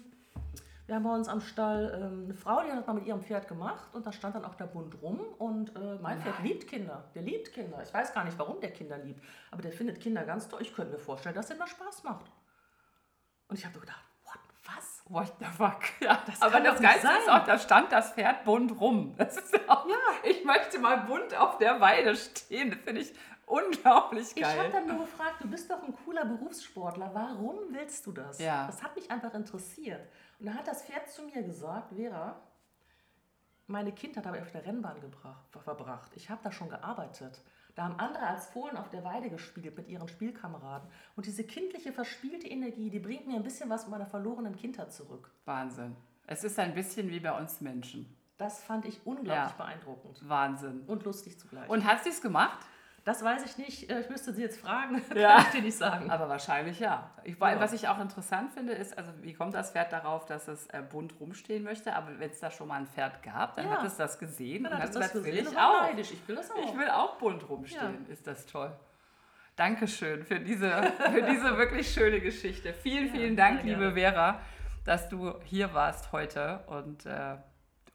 [SPEAKER 2] wir haben bei uns am Stall ähm, eine Frau, die hat das mal mit ihrem Pferd gemacht und da stand dann auch der Bund rum und äh, mein Pferd liebt Kinder. Der liebt Kinder. Ich weiß gar nicht, warum der Kinder liebt, aber der findet Kinder ganz toll. Ich könnte mir vorstellen, dass dem das Spaß macht. Und ich habe gedacht, what, was?
[SPEAKER 1] What the fuck? Ja,
[SPEAKER 2] Das
[SPEAKER 1] aber das Geilste ist auch, da stand das Pferd bunt rum. Das ist ja auch,
[SPEAKER 2] Ja.
[SPEAKER 1] Ich möchte mal bunt auf der Weide stehen. Das finde ich unglaublich
[SPEAKER 2] Ich habe
[SPEAKER 1] geil.
[SPEAKER 2] dann nur gefragt, du bist doch ein cooler Berufssportler, warum willst du das?
[SPEAKER 1] Ja.
[SPEAKER 2] Das hat mich einfach interessiert. Und da hat das Pferd zu mir gesagt, Vera, meine Kindheit habe ich auf der Rennbahn gebracht, verbracht. Ich habe da schon gearbeitet. Da haben andere als Fohlen auf der Weide gespielt mit ihren Spielkameraden. Und diese kindliche, verspielte Energie, die bringt mir ein bisschen was von meiner verlorenen Kindheit zurück.
[SPEAKER 1] Wahnsinn. Es ist ein bisschen wie bei uns Menschen.
[SPEAKER 2] Das fand ich unglaublich
[SPEAKER 1] Ja.
[SPEAKER 2] beeindruckend.
[SPEAKER 1] Wahnsinn.
[SPEAKER 2] Und lustig zugleich.
[SPEAKER 1] Und hat sie es gemacht?
[SPEAKER 2] Das weiß ich nicht. Äh, Ich müsste sie jetzt fragen.
[SPEAKER 1] Ja.
[SPEAKER 2] Kann ich dir nicht sagen.
[SPEAKER 1] Aber wahrscheinlich ja. Ich,
[SPEAKER 2] Ja.
[SPEAKER 1] Was ich auch interessant finde, ist, also wie kommt das Pferd darauf, dass es äh, bunt rumstehen möchte? Aber wenn es da schon mal ein Pferd gab, dann
[SPEAKER 2] Ja.
[SPEAKER 1] hat es das gesehen
[SPEAKER 2] Dann
[SPEAKER 1] und
[SPEAKER 2] hat es das
[SPEAKER 1] gesagt, will ich auch.
[SPEAKER 2] neidisch. Ich will das auch.
[SPEAKER 1] Ich will auch bunt rumstehen. Ist das toll. Dankeschön für diese, für diese wirklich schöne Geschichte. Vielen,
[SPEAKER 2] Ja,
[SPEAKER 1] vielen Dank, liebe Vera, dass du hier warst heute und äh,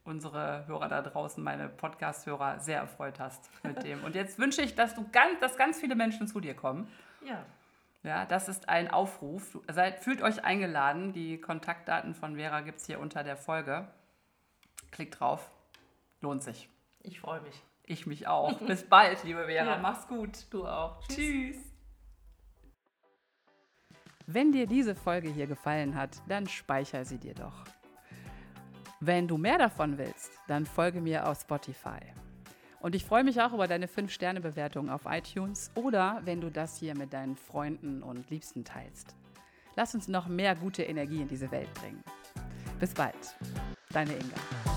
[SPEAKER 1] unsere Hörer da draußen, meine Podcast-Hörer, sehr erfreut hast mit dem. Und jetzt wünsche ich, dass du ganz, dass ganz viele Menschen zu dir kommen.
[SPEAKER 2] Ja.
[SPEAKER 1] Ja, das ist ein Aufruf. Seid, fühlt euch eingeladen. Die Kontaktdaten von Vera gibt es hier unter der Folge. Klickt drauf. Lohnt sich.
[SPEAKER 2] Ich freue mich.
[SPEAKER 1] Ich mich auch. Bis bald, liebe Vera.
[SPEAKER 2] Ja.
[SPEAKER 1] Mach's gut.
[SPEAKER 2] Du auch.
[SPEAKER 1] Tschüss. Wenn dir diese Folge hier gefallen hat, dann speicher sie dir doch. Wenn du mehr davon willst, dann folge mir auf Spotify. Und ich freue mich auch über deine 5-Sterne-Bewertung auf iTunes oder wenn du das hier mit deinen Freunden und Liebsten teilst. Lass uns noch mehr gute Energie in diese Welt bringen. Bis bald. Deine Inga.